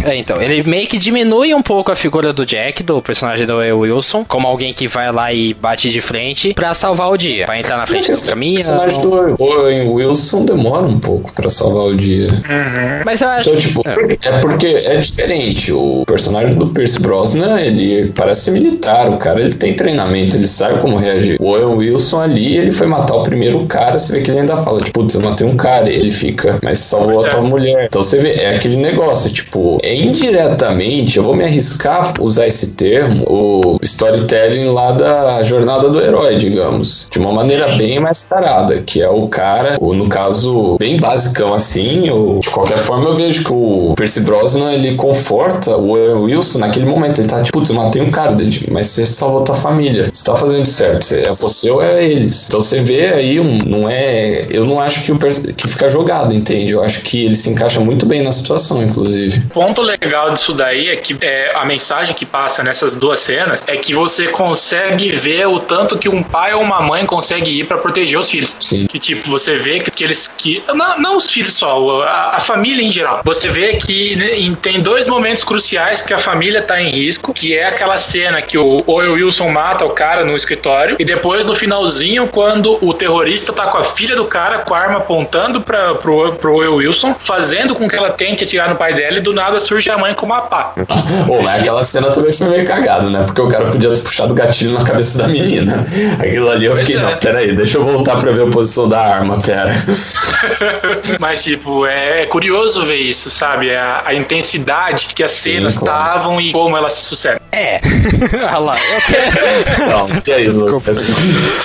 É, então, ele meio que diminui um pouco a figura do Jack, do personagem do Wilson, como alguém que vai lá e bate de frente pra salvar o dia. Pra entrar na frente do caminho. O personagem do Owen Wilson demora um pouco pra salvar o dia. Uhum. Mas eu acho. Então, tipo, é. é porque é diferente. O personagem do Pierce Brosnan, ele parece militar. O cara, ele tem treinamento, ele sabe como reagir. O Owen Wilson ali, ele foi matar o primeiro cara, você vê que ele ainda fala, tipo, putz, eu matei um cara, ele fica, mas salvou a tua é. mulher. Então você vê, é aquele negócio, tipo, é indiretamente, eu vou me arriscar a usar esse termo, o storytelling lá da jornada do herói, digamos, de uma maneira bem mais tarada, que é o cara, ou no caso, bem basicão assim, ou de qualquer forma eu vejo que o Percy Brosnan, ele conforta o Wilson naquele momento, ele tá tipo, putz, matei um cara, mas você salvou tua família, você tá fazendo certo, é você ou é eles. Então você vê aí, um, não é, eu não acho que, o, que fica jogado, entende? Eu acho que ele se encaixa muito bem na situação, inclusive. Ponto legal disso daí é que é, a mensagem que passa nessas duas cenas é que você consegue ver o tanto que um pai ou uma mãe consegue ir para proteger os filhos. Sim. Que tipo, você vê que, que eles que não, não, os filhos só, a, a, família em geral. Você vê que né, tem dois momentos cruciais que a família tá em risco, que é aquela cena que o Owen Wilson mata o cara no escritório e depois no finalzinho quando o terrorista tá com a filha do cara com a arma apontando para pro, pro Owen Wilson, fazendo com que ela tente atirar no pai dela e do nada surge a mãe com uma pá. Pô, mas aquela cena também foi meio cagada, né? Porque o cara podia ter puxado o gatilho na cabeça da menina. Aquilo ali eu fiquei, é. não, peraí, deixa eu voltar pra ver a posição da arma, pera. mas, tipo, é curioso ver isso, sabe? A, a intensidade que as cenas estavam claro. e como elas se sucedem. É. Olha lá. Não, que é isso, Desculpa.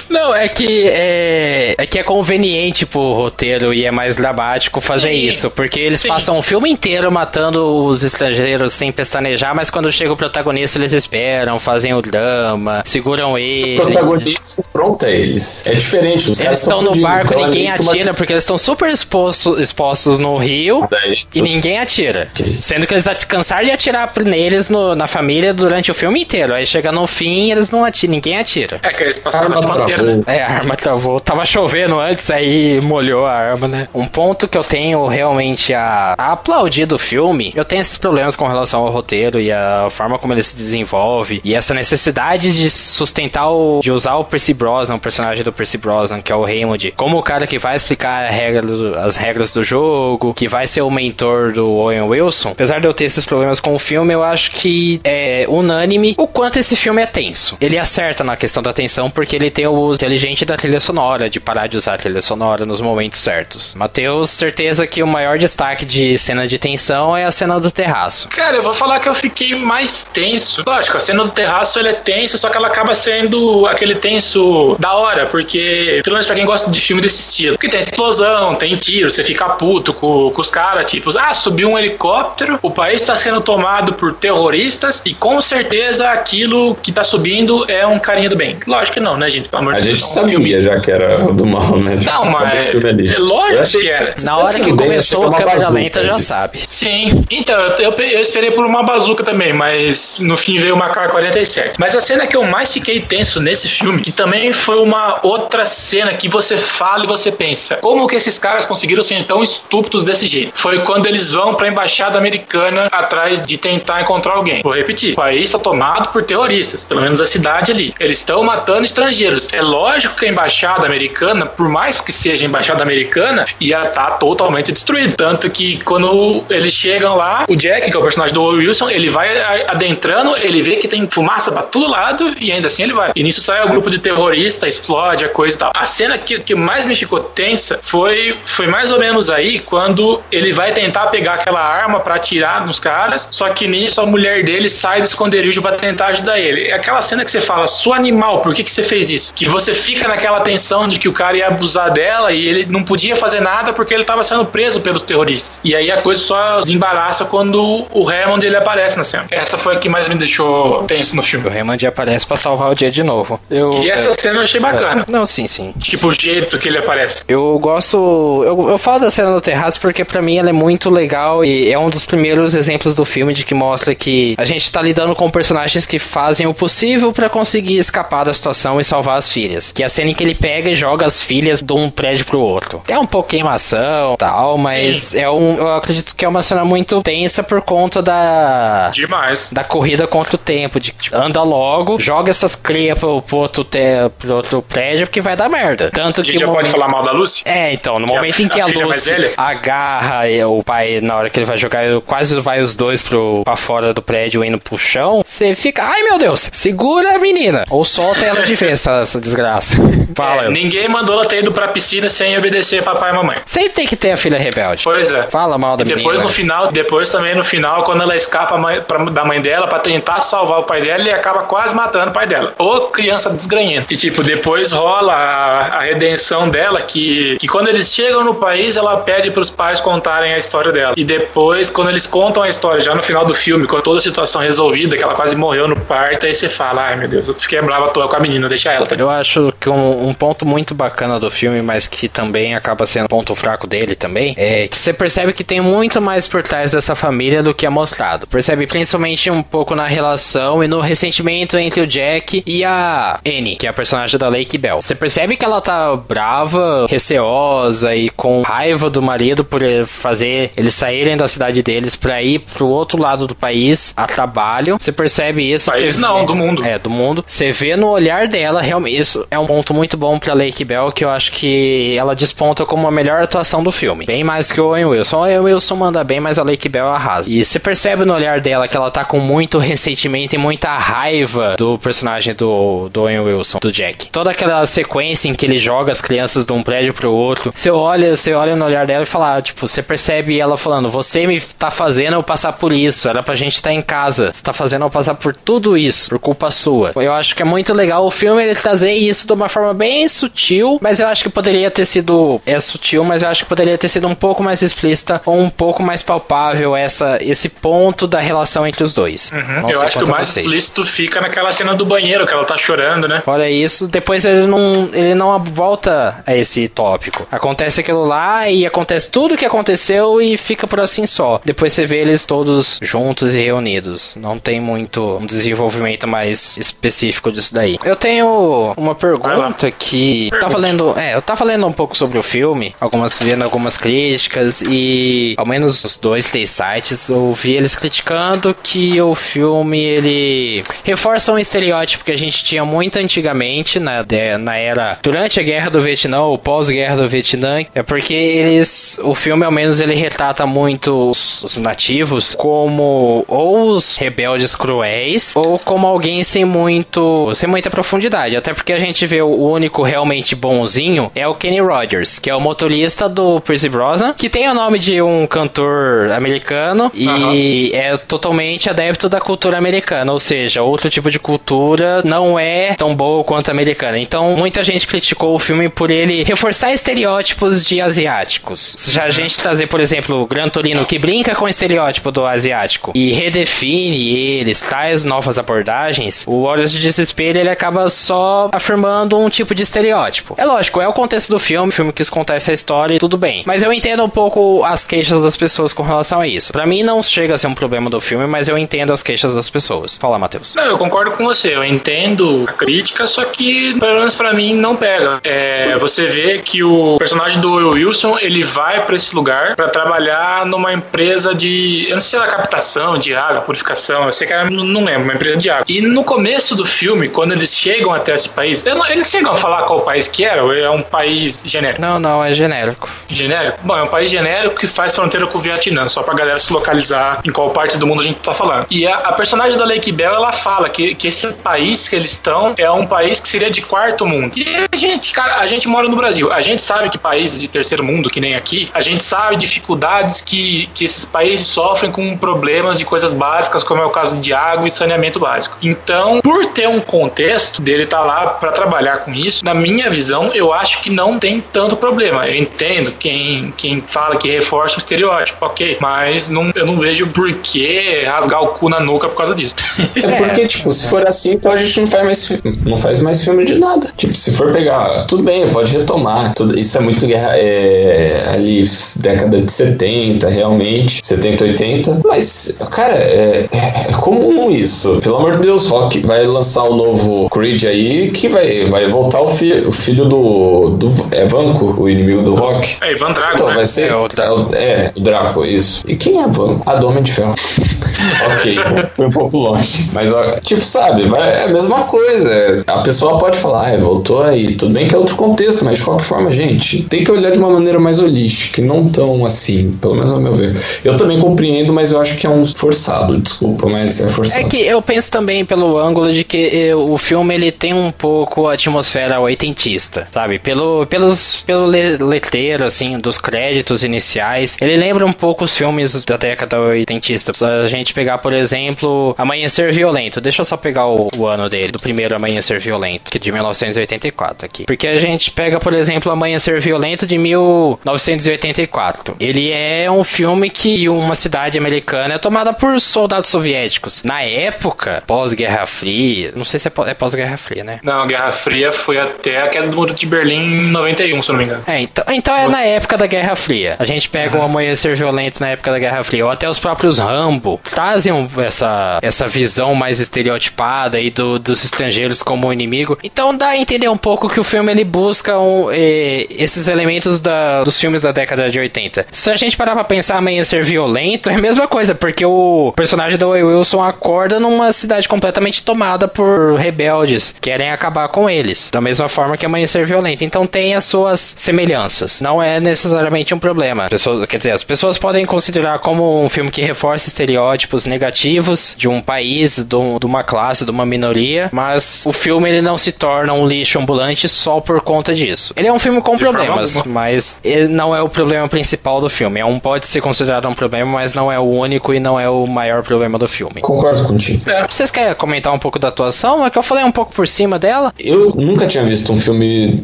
Não, é que é, é que é conveniente pro roteiro e é mais dramático fazer Sim. isso, porque eles Sim. passam o filme inteiro matando os estrangeiros sem pestanejar, mas quando chega o protagonista eles esperam, fazem o drama, seguram ele. O protagonista confronta eles. É diferente. Os eles estão no barco, então ninguém atira, uma... porque eles estão super expostos, expostos no rio Daí, e ninguém atira. Okay. Sendo que eles cansaram de atirar neles no, na família durante o filme inteiro. Aí chega no fim eles não atiram, ninguém atira. É que eles passaram na fronteira, né? É, a arma travou. Tava chovendo antes, aí molhou a arma, né? Um ponto que eu tenho realmente a, a aplaudir do filme, eu tenho esses problemas com relação ao roteiro e a forma como ele se desenvolve e essa necessidade de sustentar o, de usar o Percy Brosnan, o personagem do Percy Brosnan, que é o Raymond, como o cara que vai explicar regra do, as regras do jogo, que vai ser o mentor do Owen Wilson. Apesar de eu ter esses problemas com o filme, eu acho que é unânime o quanto esse filme é tenso. Ele acerta na questão da tensão porque ele tem o uso inteligente da trilha sonora, de parar de usar a trilha sonora nos momentos certos. Matheus, certeza que o maior destaque de cena de tensão é a cena do terraço. Cara, eu vou falar que eu fiquei mais tenso. Lógico, a cena do terraço ele é tenso, só que ela acaba sendo aquele tenso da hora, porque, pelo menos pra quem gosta de filme desse estilo, porque tem explosão, tem tiro, você fica puto com, com os caras, tipo, ah, subiu um helicóptero, o país está sendo tomado por terroristas e com certeza aquilo que tá subindo é um carinha do bem. Lógico que não, né, gente? Pelo amor de Deus. A gente sabia filme. já que era do mal, né? Não, mas é lógico achei, que era. Na hora que começou a câmera lenta já sabe. Sim, então, eu, eu esperei por uma bazuca também, mas no fim veio uma K-47. Mas a cena que eu mais fiquei tenso nesse filme, que também foi uma outra cena que você fala e você pensa, como que esses caras conseguiram ser tão estúpidos desse jeito? Foi quando eles vão pra embaixada americana atrás de tentar encontrar alguém. Vou repetir, o país está tomado por terroristas, pelo menos a cidade ali. Eles estão matando estrangeiros. É lógico que a embaixada americana, por mais que seja embaixada americana, ia estar tá totalmente destruída. Tanto que quando eles chegam lá, o Jack, que é o personagem do Wilson, ele vai adentrando, ele vê que tem fumaça pra todo lado e ainda assim ele vai. E nisso sai o grupo de terrorista, explode a coisa e tal. A cena que, que mais me ficou tensa foi, foi mais ou menos aí quando ele vai tentar pegar aquela arma para atirar nos caras, só que nisso a mulher dele sai do esconderijo para tentar ajudar ele. É aquela cena que você fala, sua animal, por que, que você fez isso? Que você fica naquela tensão de que o cara ia abusar dela e ele não podia fazer nada porque ele estava sendo preso pelos terroristas. E aí a coisa só desembaraça quando o Hammond ele aparece na cena. Essa foi a que mais me deixou tenso no filme. O Hammond aparece para salvar o dia de novo. Eu, e essa é, cena eu achei bacana. É, não, sim, sim. Tipo o jeito que ele aparece. Eu gosto. Eu, eu falo da cena do terraço porque para mim ela é muito legal e é um dos primeiros exemplos do filme de que mostra que a gente tá lidando com personagens que fazem o possível para conseguir escapar da situação e salvar as filhas. Que é a cena em que ele pega e joga as filhas de um prédio pro outro. É um pouco queimação tal, mas Sim. é um. Eu acredito que é uma cena muito tensa por conta da. Demais. Da corrida contra o tempo. De tipo, anda logo, joga essas crias pro, pro, outro te, pro outro prédio porque vai dar merda. Tanto a gente que. já pode falar mal da Lucy? É, então, no que momento a, em que a, a Lucy agarra o pai, na hora que ele vai jogar, quase vai os dois pro, pra fora do prédio indo pro chão, você fica, ai meu Deus, segura a menina. Ou solta ela de vez, essa, essa desgraça. Fala. É, ninguém mandou ela ter ido pra piscina sem obedecer papai e mamãe. Sempre tem que ter a filha rebelde. Pois é. Fala mal da e depois menina. no final, depois também no final, quando ela escapa pra, da mãe dela pra tentar salvar o pai dela, ele acaba quase matando o pai dela. Ou criança desgranhando. E tipo, depois rola a, a redenção dela, que, que quando eles chegam no país, ela pede pros pais contarem a história dela. E depois, quando eles contam a história, já no final do filme, com toda a situação resolvida, que ela quase morreu no parto, aí você fala, ai meu Deus, eu fiquei brava à toa com a menina, deixa ela. Tá? Eu acho que um, um ponto muito bacana do filme, mas que também acaba sendo ponto fraco dele também, é que você percebe que tem muito mais por trás dessa família do que é mostrado. Percebe principalmente um pouco na relação e no ressentimento entre o Jack e a Annie, que é a personagem da Lake Bell. Você percebe que ela tá brava, receosa e com raiva do marido por fazer eles saírem da cidade deles para ir pro outro lado do país a trabalho. Você percebe isso. País não, vê, do mundo. É, do mundo. Você vê no olhar dela, realmente, isso é um ponto muito bom pra Lake Bell, que eu acho que ela desponta como a melhor atuação do filme. Bem mais que o Owen Wilson. O Owen Wilson manda bem, mas a Lake Bell arrasa. E você percebe no olhar dela que ela tá com muito ressentimento e muita raiva do personagem do, do Owen Wilson, do Jack. Toda aquela sequência em que ele joga as crianças de um prédio pro outro. Você olha, você olha no olhar dela e fala, ah, tipo, você percebe ela falando, você me tá fazendo eu passar por isso. Era pra gente estar tá em casa. Você tá fazendo passar por tudo isso, por culpa sua. Eu acho que é muito legal o filme ele trazer isso de uma forma bem sutil, mas eu acho que poderia ter sido. É sutil, mas eu acho que poderia ter sido um pouco mais explícita ou um pouco mais palpável essa, esse ponto da relação entre os dois. Uhum. Eu acho que o mais vocês. explícito fica naquela cena do banheiro, que ela tá chorando, né? Olha isso, depois ele não, ele não volta a esse tópico. Acontece aquilo lá e acontece tudo o que aconteceu e fica por assim só. Depois você vê eles todos juntos e reunidos. Não tem muito um desenvolvimento mais específico disso daí. Eu tenho uma pergunta que eu tava lendo, é, eu tava lendo um pouco sobre o filme, algumas vendo algumas críticas e ao menos os dois, três sites eu vi eles criticando que o filme ele reforça um estereótipo que a gente tinha muito antigamente na, na era durante a guerra do Vietnã ou pós-guerra do Vietnã, é porque eles o filme ao menos ele retrata muito os, os nativos como ou os rebeldes cruéis ou como alguém sem muito sem muita profundidade. Até porque a gente vê o único realmente bonzinho é o Kenny Rogers, que é o motorista do Percy Brosnan, que tem o nome de um cantor americano e uhum. é totalmente adepto da cultura americana, ou seja, outro tipo de cultura não é tão boa quanto a americana. Então, muita gente criticou o filme por ele reforçar estereótipos de asiáticos. Já a gente trazer, por exemplo, o Gran Torino, que brinca com o estereótipo do asiático e redefine eles, traz novas abordagens, o Horas de Desespero ele acaba só afirmando um tipo de estereótipo. É lógico, é o contexto do filme, o filme quis contar essa história e tudo bem. Mas eu entendo um pouco as queixas das pessoas com relação a isso. Para mim não chega a ser um problema do filme, mas eu entendo as queixas das pessoas. Fala, Matheus. Não, eu concordo com você. Eu entendo a crítica, só que pelo menos para mim não pega. É, você vê que o personagem do Wilson ele vai para esse lugar para trabalhar numa empresa de, eu não sei se é captação de água, purificação, eu sei não lembro, uma empresa de água. E no começo do filme, quando eles chegam até esse país, não, eles chegam a falar qual país que era, ou é um país genérico? Não, não, é genérico. Genérico? Bom, é um país genérico que faz fronteira com o Vietnã, só pra galera se localizar em qual parte do mundo a gente tá falando. E a, a personagem da Lake Bell, ela fala que, que esse país que eles estão é um país que seria de quarto mundo. E a gente, cara, a gente mora no Brasil. A gente sabe que países de terceiro mundo, que nem aqui, a gente sabe dificuldades que, que esses países sofrem com problemas de coisas básicas, como é o caso de água e saneamento básico. Então, por ter um contexto dele estar tá lá para trabalhar com isso, na minha visão, eu acho que não tem tanto problema. Eu entendo quem, quem fala que reforça o estereótipo, ok, mas não, eu não vejo por que rasgar o cu na nuca por causa disso. É porque, tipo, se for assim, então a gente não faz mais, não faz mais filme de nada. Tipo, se for pegar, tudo bem, pode retomar. Tudo, isso é muito guerra, é, ali, década de 70, realmente, 70, 80. Mas, cara, é, é comum isso. Pelo amor de Deus, Rock vai lançar o novo Creed aí, que vai, vai voltar o, fi, o filho do, do. É Vanco, o inimigo do Rock. É, Ivan Drago. Então, né? vai ser. É, o Draco. É, o Draco, isso. E quem é Vanco? A do Homem de Ferro. ok, foi um pouco longe. Mas, ó, tipo, sabe, vai, é a mesma coisa. A pessoa pode falar, ah, voltou aí. Tudo bem que é outro contexto, mas de qualquer forma, gente, tem que olhar de uma maneira mais holística, não tão assim, pelo menos ao meu ver. Eu também compreendo, mas eu acho que é um forçado, desculpa, mas é forçado. É que eu penso também pelo ângulo de que eh, o filme ele tem um pouco a atmosfera oitentista, sabe? Pelo, pelos, pelo letreiro, assim, dos créditos iniciais, ele lembra um pouco os filmes da década oitentista. Se a gente pegar, por exemplo, Amanhecer Violento, deixa eu só pegar o, o ano dele, do primeiro Amanhecer Violento, que é de 1984 aqui. Porque a gente pega, por exemplo, Amanhecer Violento de 1984. Ele é um filme que uma cidade americana é tomada por soldados soviéticos. Na época, pós-Guerra Fria, não sei se é pós-Guerra Fria, né? Não, Guerra Fria foi até a queda do Muro de Berlim em 91, se eu não me engano. É, então, então é na época da Guerra Fria. A gente pega uhum. um amanhecer violento na época da Guerra Fria, ou até os próprios Rambo trazem essa, essa visão mais estereotipada aí do, dos estrangeiros como inimigo. Então dá a entender um pouco que o filme ele busca um, eh, esses elementos da, dos filmes da década de 80. Se a gente parar pra pensar amanhecer violento, é a mesma coisa, porque o personagem do Owen Wilson acorda numa cidade completamente tomada por rebeldes, querem acabar com eles, da mesma forma que amanhecer violento. Então tem as suas semelhanças. Não é necessariamente um problema. Pessoas, quer dizer, as pessoas podem considerar como um filme que reforça estereótipos negativos de um país, de, de uma classe, de uma minoria, mas o filme ele não se torna um lixo ambulante só por conta disso. Ele é um filme com de problemas, mas não é o problema principal do filme. É um pode ser considerado um problema, mas não é o único e não é o maior problema do filme. Concordo contigo. É. Vocês querem comentar um pouco da atuação? É que eu falei um pouco por cima dela. Eu nunca tinha visto um filme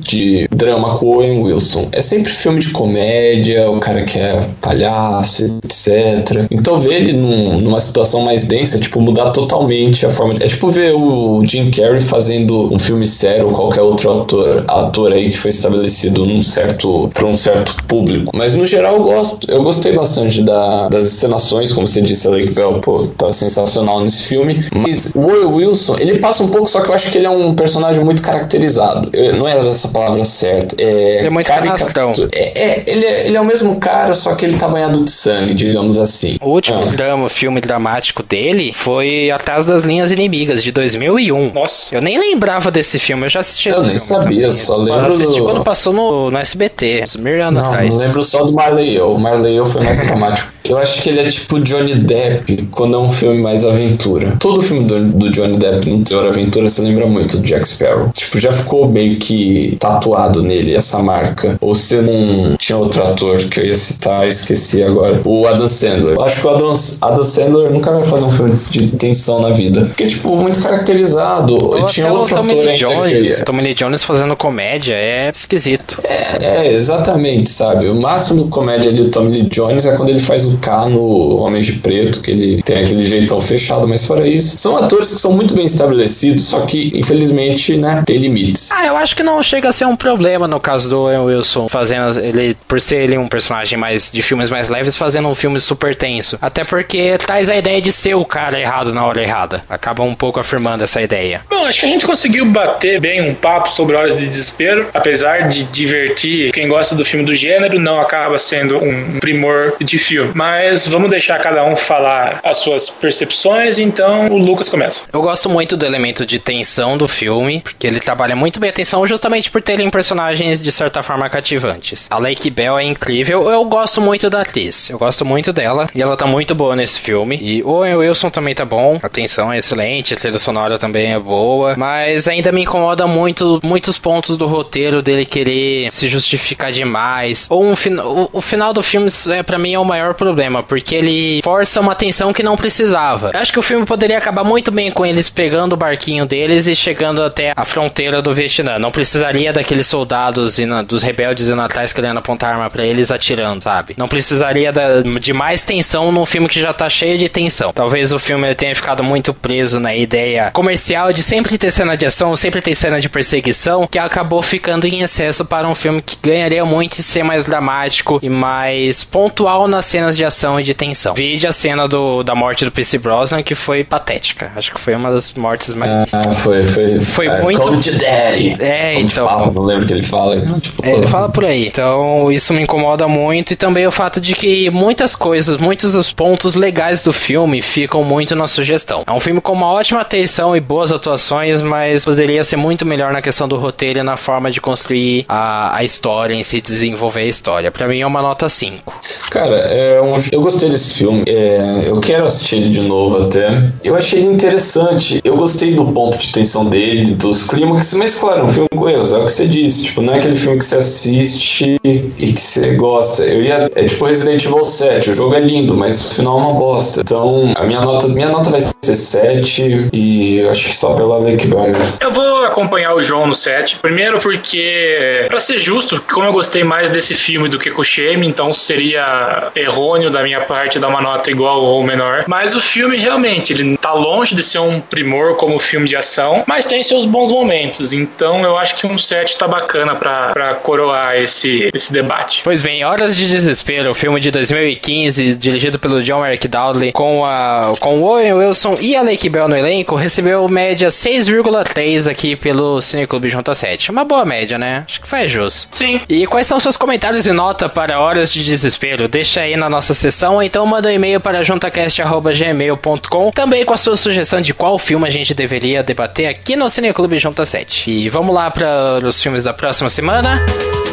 de drama com Owen Wilson. É sempre filme de comédia, o cara que é palhaço, etc. Então ver ele num, numa situação mais densa, tipo, mudar totalmente a forma. De... É tipo ver o Jim Carrey fazendo um filme sério ou qualquer outro ator, ator aí que foi estabelecido num certo, para um certo público. Mas no geral eu gosto. Eu gostei bastante da, das encenações, como você disse, a Lake Bell, pô, tá sensacional nesse filme. Mas o Owen Wilson, ele passa um pouco, só que eu acho que ele é um personagem muito caracterizado. Eu, não era essa palavra certa. É, ele é muito canastrão. É, é, ele, é, ele é o mesmo cara, só que ele tá banhado de sangue, digamos assim. O último ah. drama, filme dramático dele foi Atrás das Linhas Inimigas, de 2001. Nossa. Eu nem lembrava desse filme, eu já assisti Eu nem sabia, só lembro. Eu assisti do... quando passou no, no SBT, uns mil anos não, atrás. Não lembro só do Marley Eu. O Marley Eu foi mais dramático. Eu acho que ele é tipo Johnny Depp quando é um filme mais aventura. Todo filme do, do Johnny Depp no teor aventura se lembra muito do Jack Sparrow. Tipo, já ficou meio que tatuado nele essa marca. Ou se não tinha outro ator que eu ia citar, esqueci agora. O Adam Sandler. Eu acho que o Adam, Adam Sandler nunca vai fazer um filme de tensão na vida. Porque, tipo, muito caracterizado. Ou tinha o outro Tommy ator ainda que eu Jones. ia. Tommy Lee Jones fazendo comédia é esquisito. É, é, exatamente, sabe? O máximo do comédia ali do Tommy Lee Jones é quando ele faz o No Homens de Preto, que ele tem aquele jeitão fechado, mas fora isso, são atores que são muito bem estabelecidos, só que, infelizmente, né, tem limites. Ah, eu acho que não chega a ser um problema no caso do Wilson, fazendo ele, por ser ele um personagem mais de filmes mais leves, fazendo um filme super tenso. Até porque traz a ideia de ser o cara errado na hora errada. Acaba um pouco afirmando essa ideia. Bom, acho que a gente conseguiu bater bem um papo sobre Horas de Desespero. Apesar de divertir quem gosta do filme do gênero, não acaba sendo um primor de filme. Mas vamos deixar cada um falar as suas percepções, então o Lucas começa. Eu gosto muito do elemento de tensão do filme, porque ele trabalha muito bem a tensão justamente por terem personagens de certa forma cativantes. A Lake Bell é incrível, eu gosto muito da atriz, eu gosto muito dela, e ela tá muito boa nesse filme. E o Owen Wilson também tá bom, a tensão é excelente, a trilha sonora também é boa, mas ainda me incomoda muito muitos pontos do roteiro dele querer se justificar demais. Ou um o, o final do filme, é, para mim, é o maior problema, porque ele força uma tensão que não precisava. Eu acho que o filme poderia acabar muito bem com eles pegando o barquinho deles e chegando até a fronteira do Vietnã. Não precisaria daqueles soldados indo, dos rebeldes indo atrás querendo apontar arma pra eles atirando, sabe? Não precisaria da- de mais tensão num filme que já tá cheio de tensão. Talvez o filme tenha ficado muito preso na ideia comercial de sempre ter cena de ação, sempre ter cena de perseguição, que acabou ficando em excesso para um filme que ganharia muito em ser mais dramático e mais pontual nas cenas de ação e de tensão. Vide a cena do, da morte do Pierce Brosnan, que foi patética. Acho que foi uma das mortes mais. Ah, foi, foi. Foi é, muito- Come to daddy. É, Como então. Fala, não lembro o que ele fala. Tipo, É, ele fala por aí. Então, isso me incomoda muito. E também o fato de que muitas coisas, muitos dos pontos legais do filme ficam muito na sugestão. É um filme com uma ótima atenção e boas atuações, mas poderia ser muito melhor na questão do roteiro e na forma de construir a, a história em si, desenvolver a história. Pra mim é uma nota 5. Cara, é um- eu gostei desse filme. É, eu quero assistir ele de novo até. Eu achei ele interessante. Eu gostei do ponto de tensão dele, dos clímax, mas claro, um filme com erros, é o que você disse. Tipo, não é aquele filme que você assiste e que você gosta. Eu ia. É tipo Resident Evil 7. O jogo é lindo, mas o final é uma bosta. Então, a minha nota, minha nota vai ser 7 e acho que só pela Lake Bell mesmo. Eu vou acompanhar o João no set. Primeiro porque, pra ser justo, como eu gostei mais desse filme do que com o Shame, então seria errôneo da minha parte dar uma nota igual ou menor. Mas o filme realmente, ele tá longe de ser um primor como filme de ação, mas tem seus bons momentos. Então eu acho que um set tá bacana pra, pra coroar esse, esse debate. Pois bem, Horas de Desespero, o filme de 2015, dirigido pelo John Eric Dowdley, com, a, com o Owen Wilson e a Lake Bell no elenco, recebeu média 6,3 aqui pelo Cineclube Junta 7. Uma boa média, né? Acho que faz justo. Sim. E quais são seus comentários e nota para Horas de Desespero? Deixa aí na nossa sessão, ou então manda um e-mail para juntacast.gmail.com, também com a sua sugestão de qual filme a gente deveria debater aqui no Cineclube Junta 7. E vamos lá para os filmes da próxima semana. E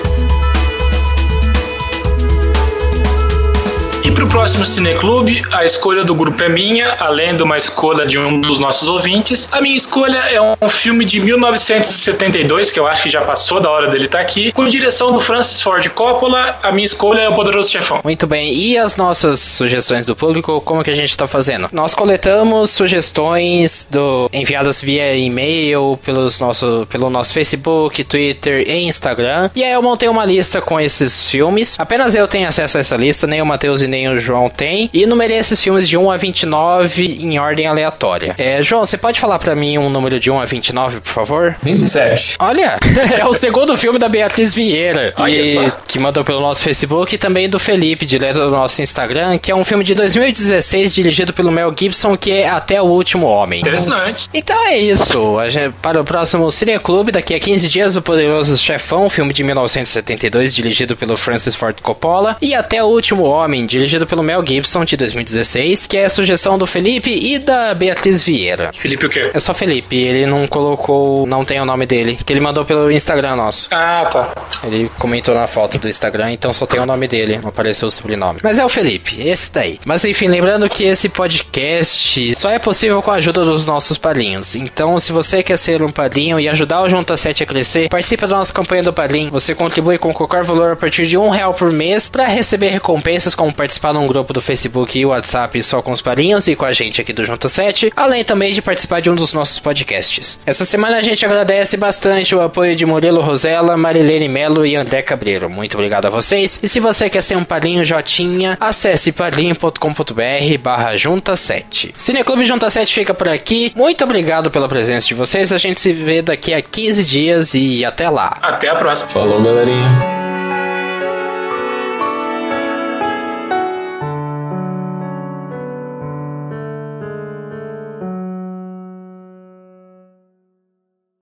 próximo Cineclube, a escolha do grupo é minha, além de uma escolha de um dos nossos ouvintes. A minha escolha é um filme de 1972, que eu acho que já passou da hora dele estar aqui, com direção do Francis Ford Coppola. A minha escolha é o Poderoso Chefão. Muito bem, e as nossas sugestões do público, como que a gente está fazendo? Nós coletamos sugestões do enviadas via e-mail pelos nosso, pelo nosso Facebook, Twitter e Instagram. E aí eu montei uma lista com esses filmes. Apenas eu tenho acesso a essa lista, nem o Matheus e nem o João tem. E numerei esses filmes de 1 a 29 em ordem aleatória. É, João, você pode falar pra mim um número de 1 a 29, por favor? 27. Olha, é o segundo filme da Beatriz Vieira, e- que mandou pelo nosso Facebook e também do Felipe, direto do nosso Instagram, que é um filme de 2016 dirigido pelo Mel Gibson, que é Até o Último Homem. Interessante. Então é isso. Gente- Para o próximo Cine Clube, daqui a 15 dias, O Poderoso Chefão, filme de 1972, dirigido pelo Francis Ford Coppola. E Até o Último Homem, dirigido pelo pelo Mel Gibson de 2016, que é a sugestão do Felipe e da Beatriz Vieira. Felipe o quê? É só Felipe, ele não colocou, não tem o nome dele, que ele mandou pelo Instagram nosso. Ah, tá. Ele comentou na foto do Instagram, então só tem o nome dele, não apareceu o sobrenome. Mas é o Felipe, esse daí. Mas enfim, lembrando que esse podcast só é possível com a ajuda dos nossos padrinhos. Então, se você quer ser um padrinho e ajudar o Junta 7 a crescer, participe da nossa campanha do padrinho. Você contribui com qualquer valor a partir de um real por mês para receber recompensas como participar num grupo do Facebook e WhatsApp só com os padrinhos e com a gente aqui do Junta 7, além também de participar de um dos nossos podcasts. Essa semana a gente agradece bastante o apoio de Murilo Rosella, Marilene Melo e André Cabreiro. Muito obrigado a vocês. E se você quer ser um padrinho Jotinha, acesse padrinho.com.br barra Junta 7. Cineclube Junta 7 fica por aqui. Muito obrigado pela presença de vocês. A gente se vê daqui a 15 dias e até lá. Até a próxima. Falou, galerinha.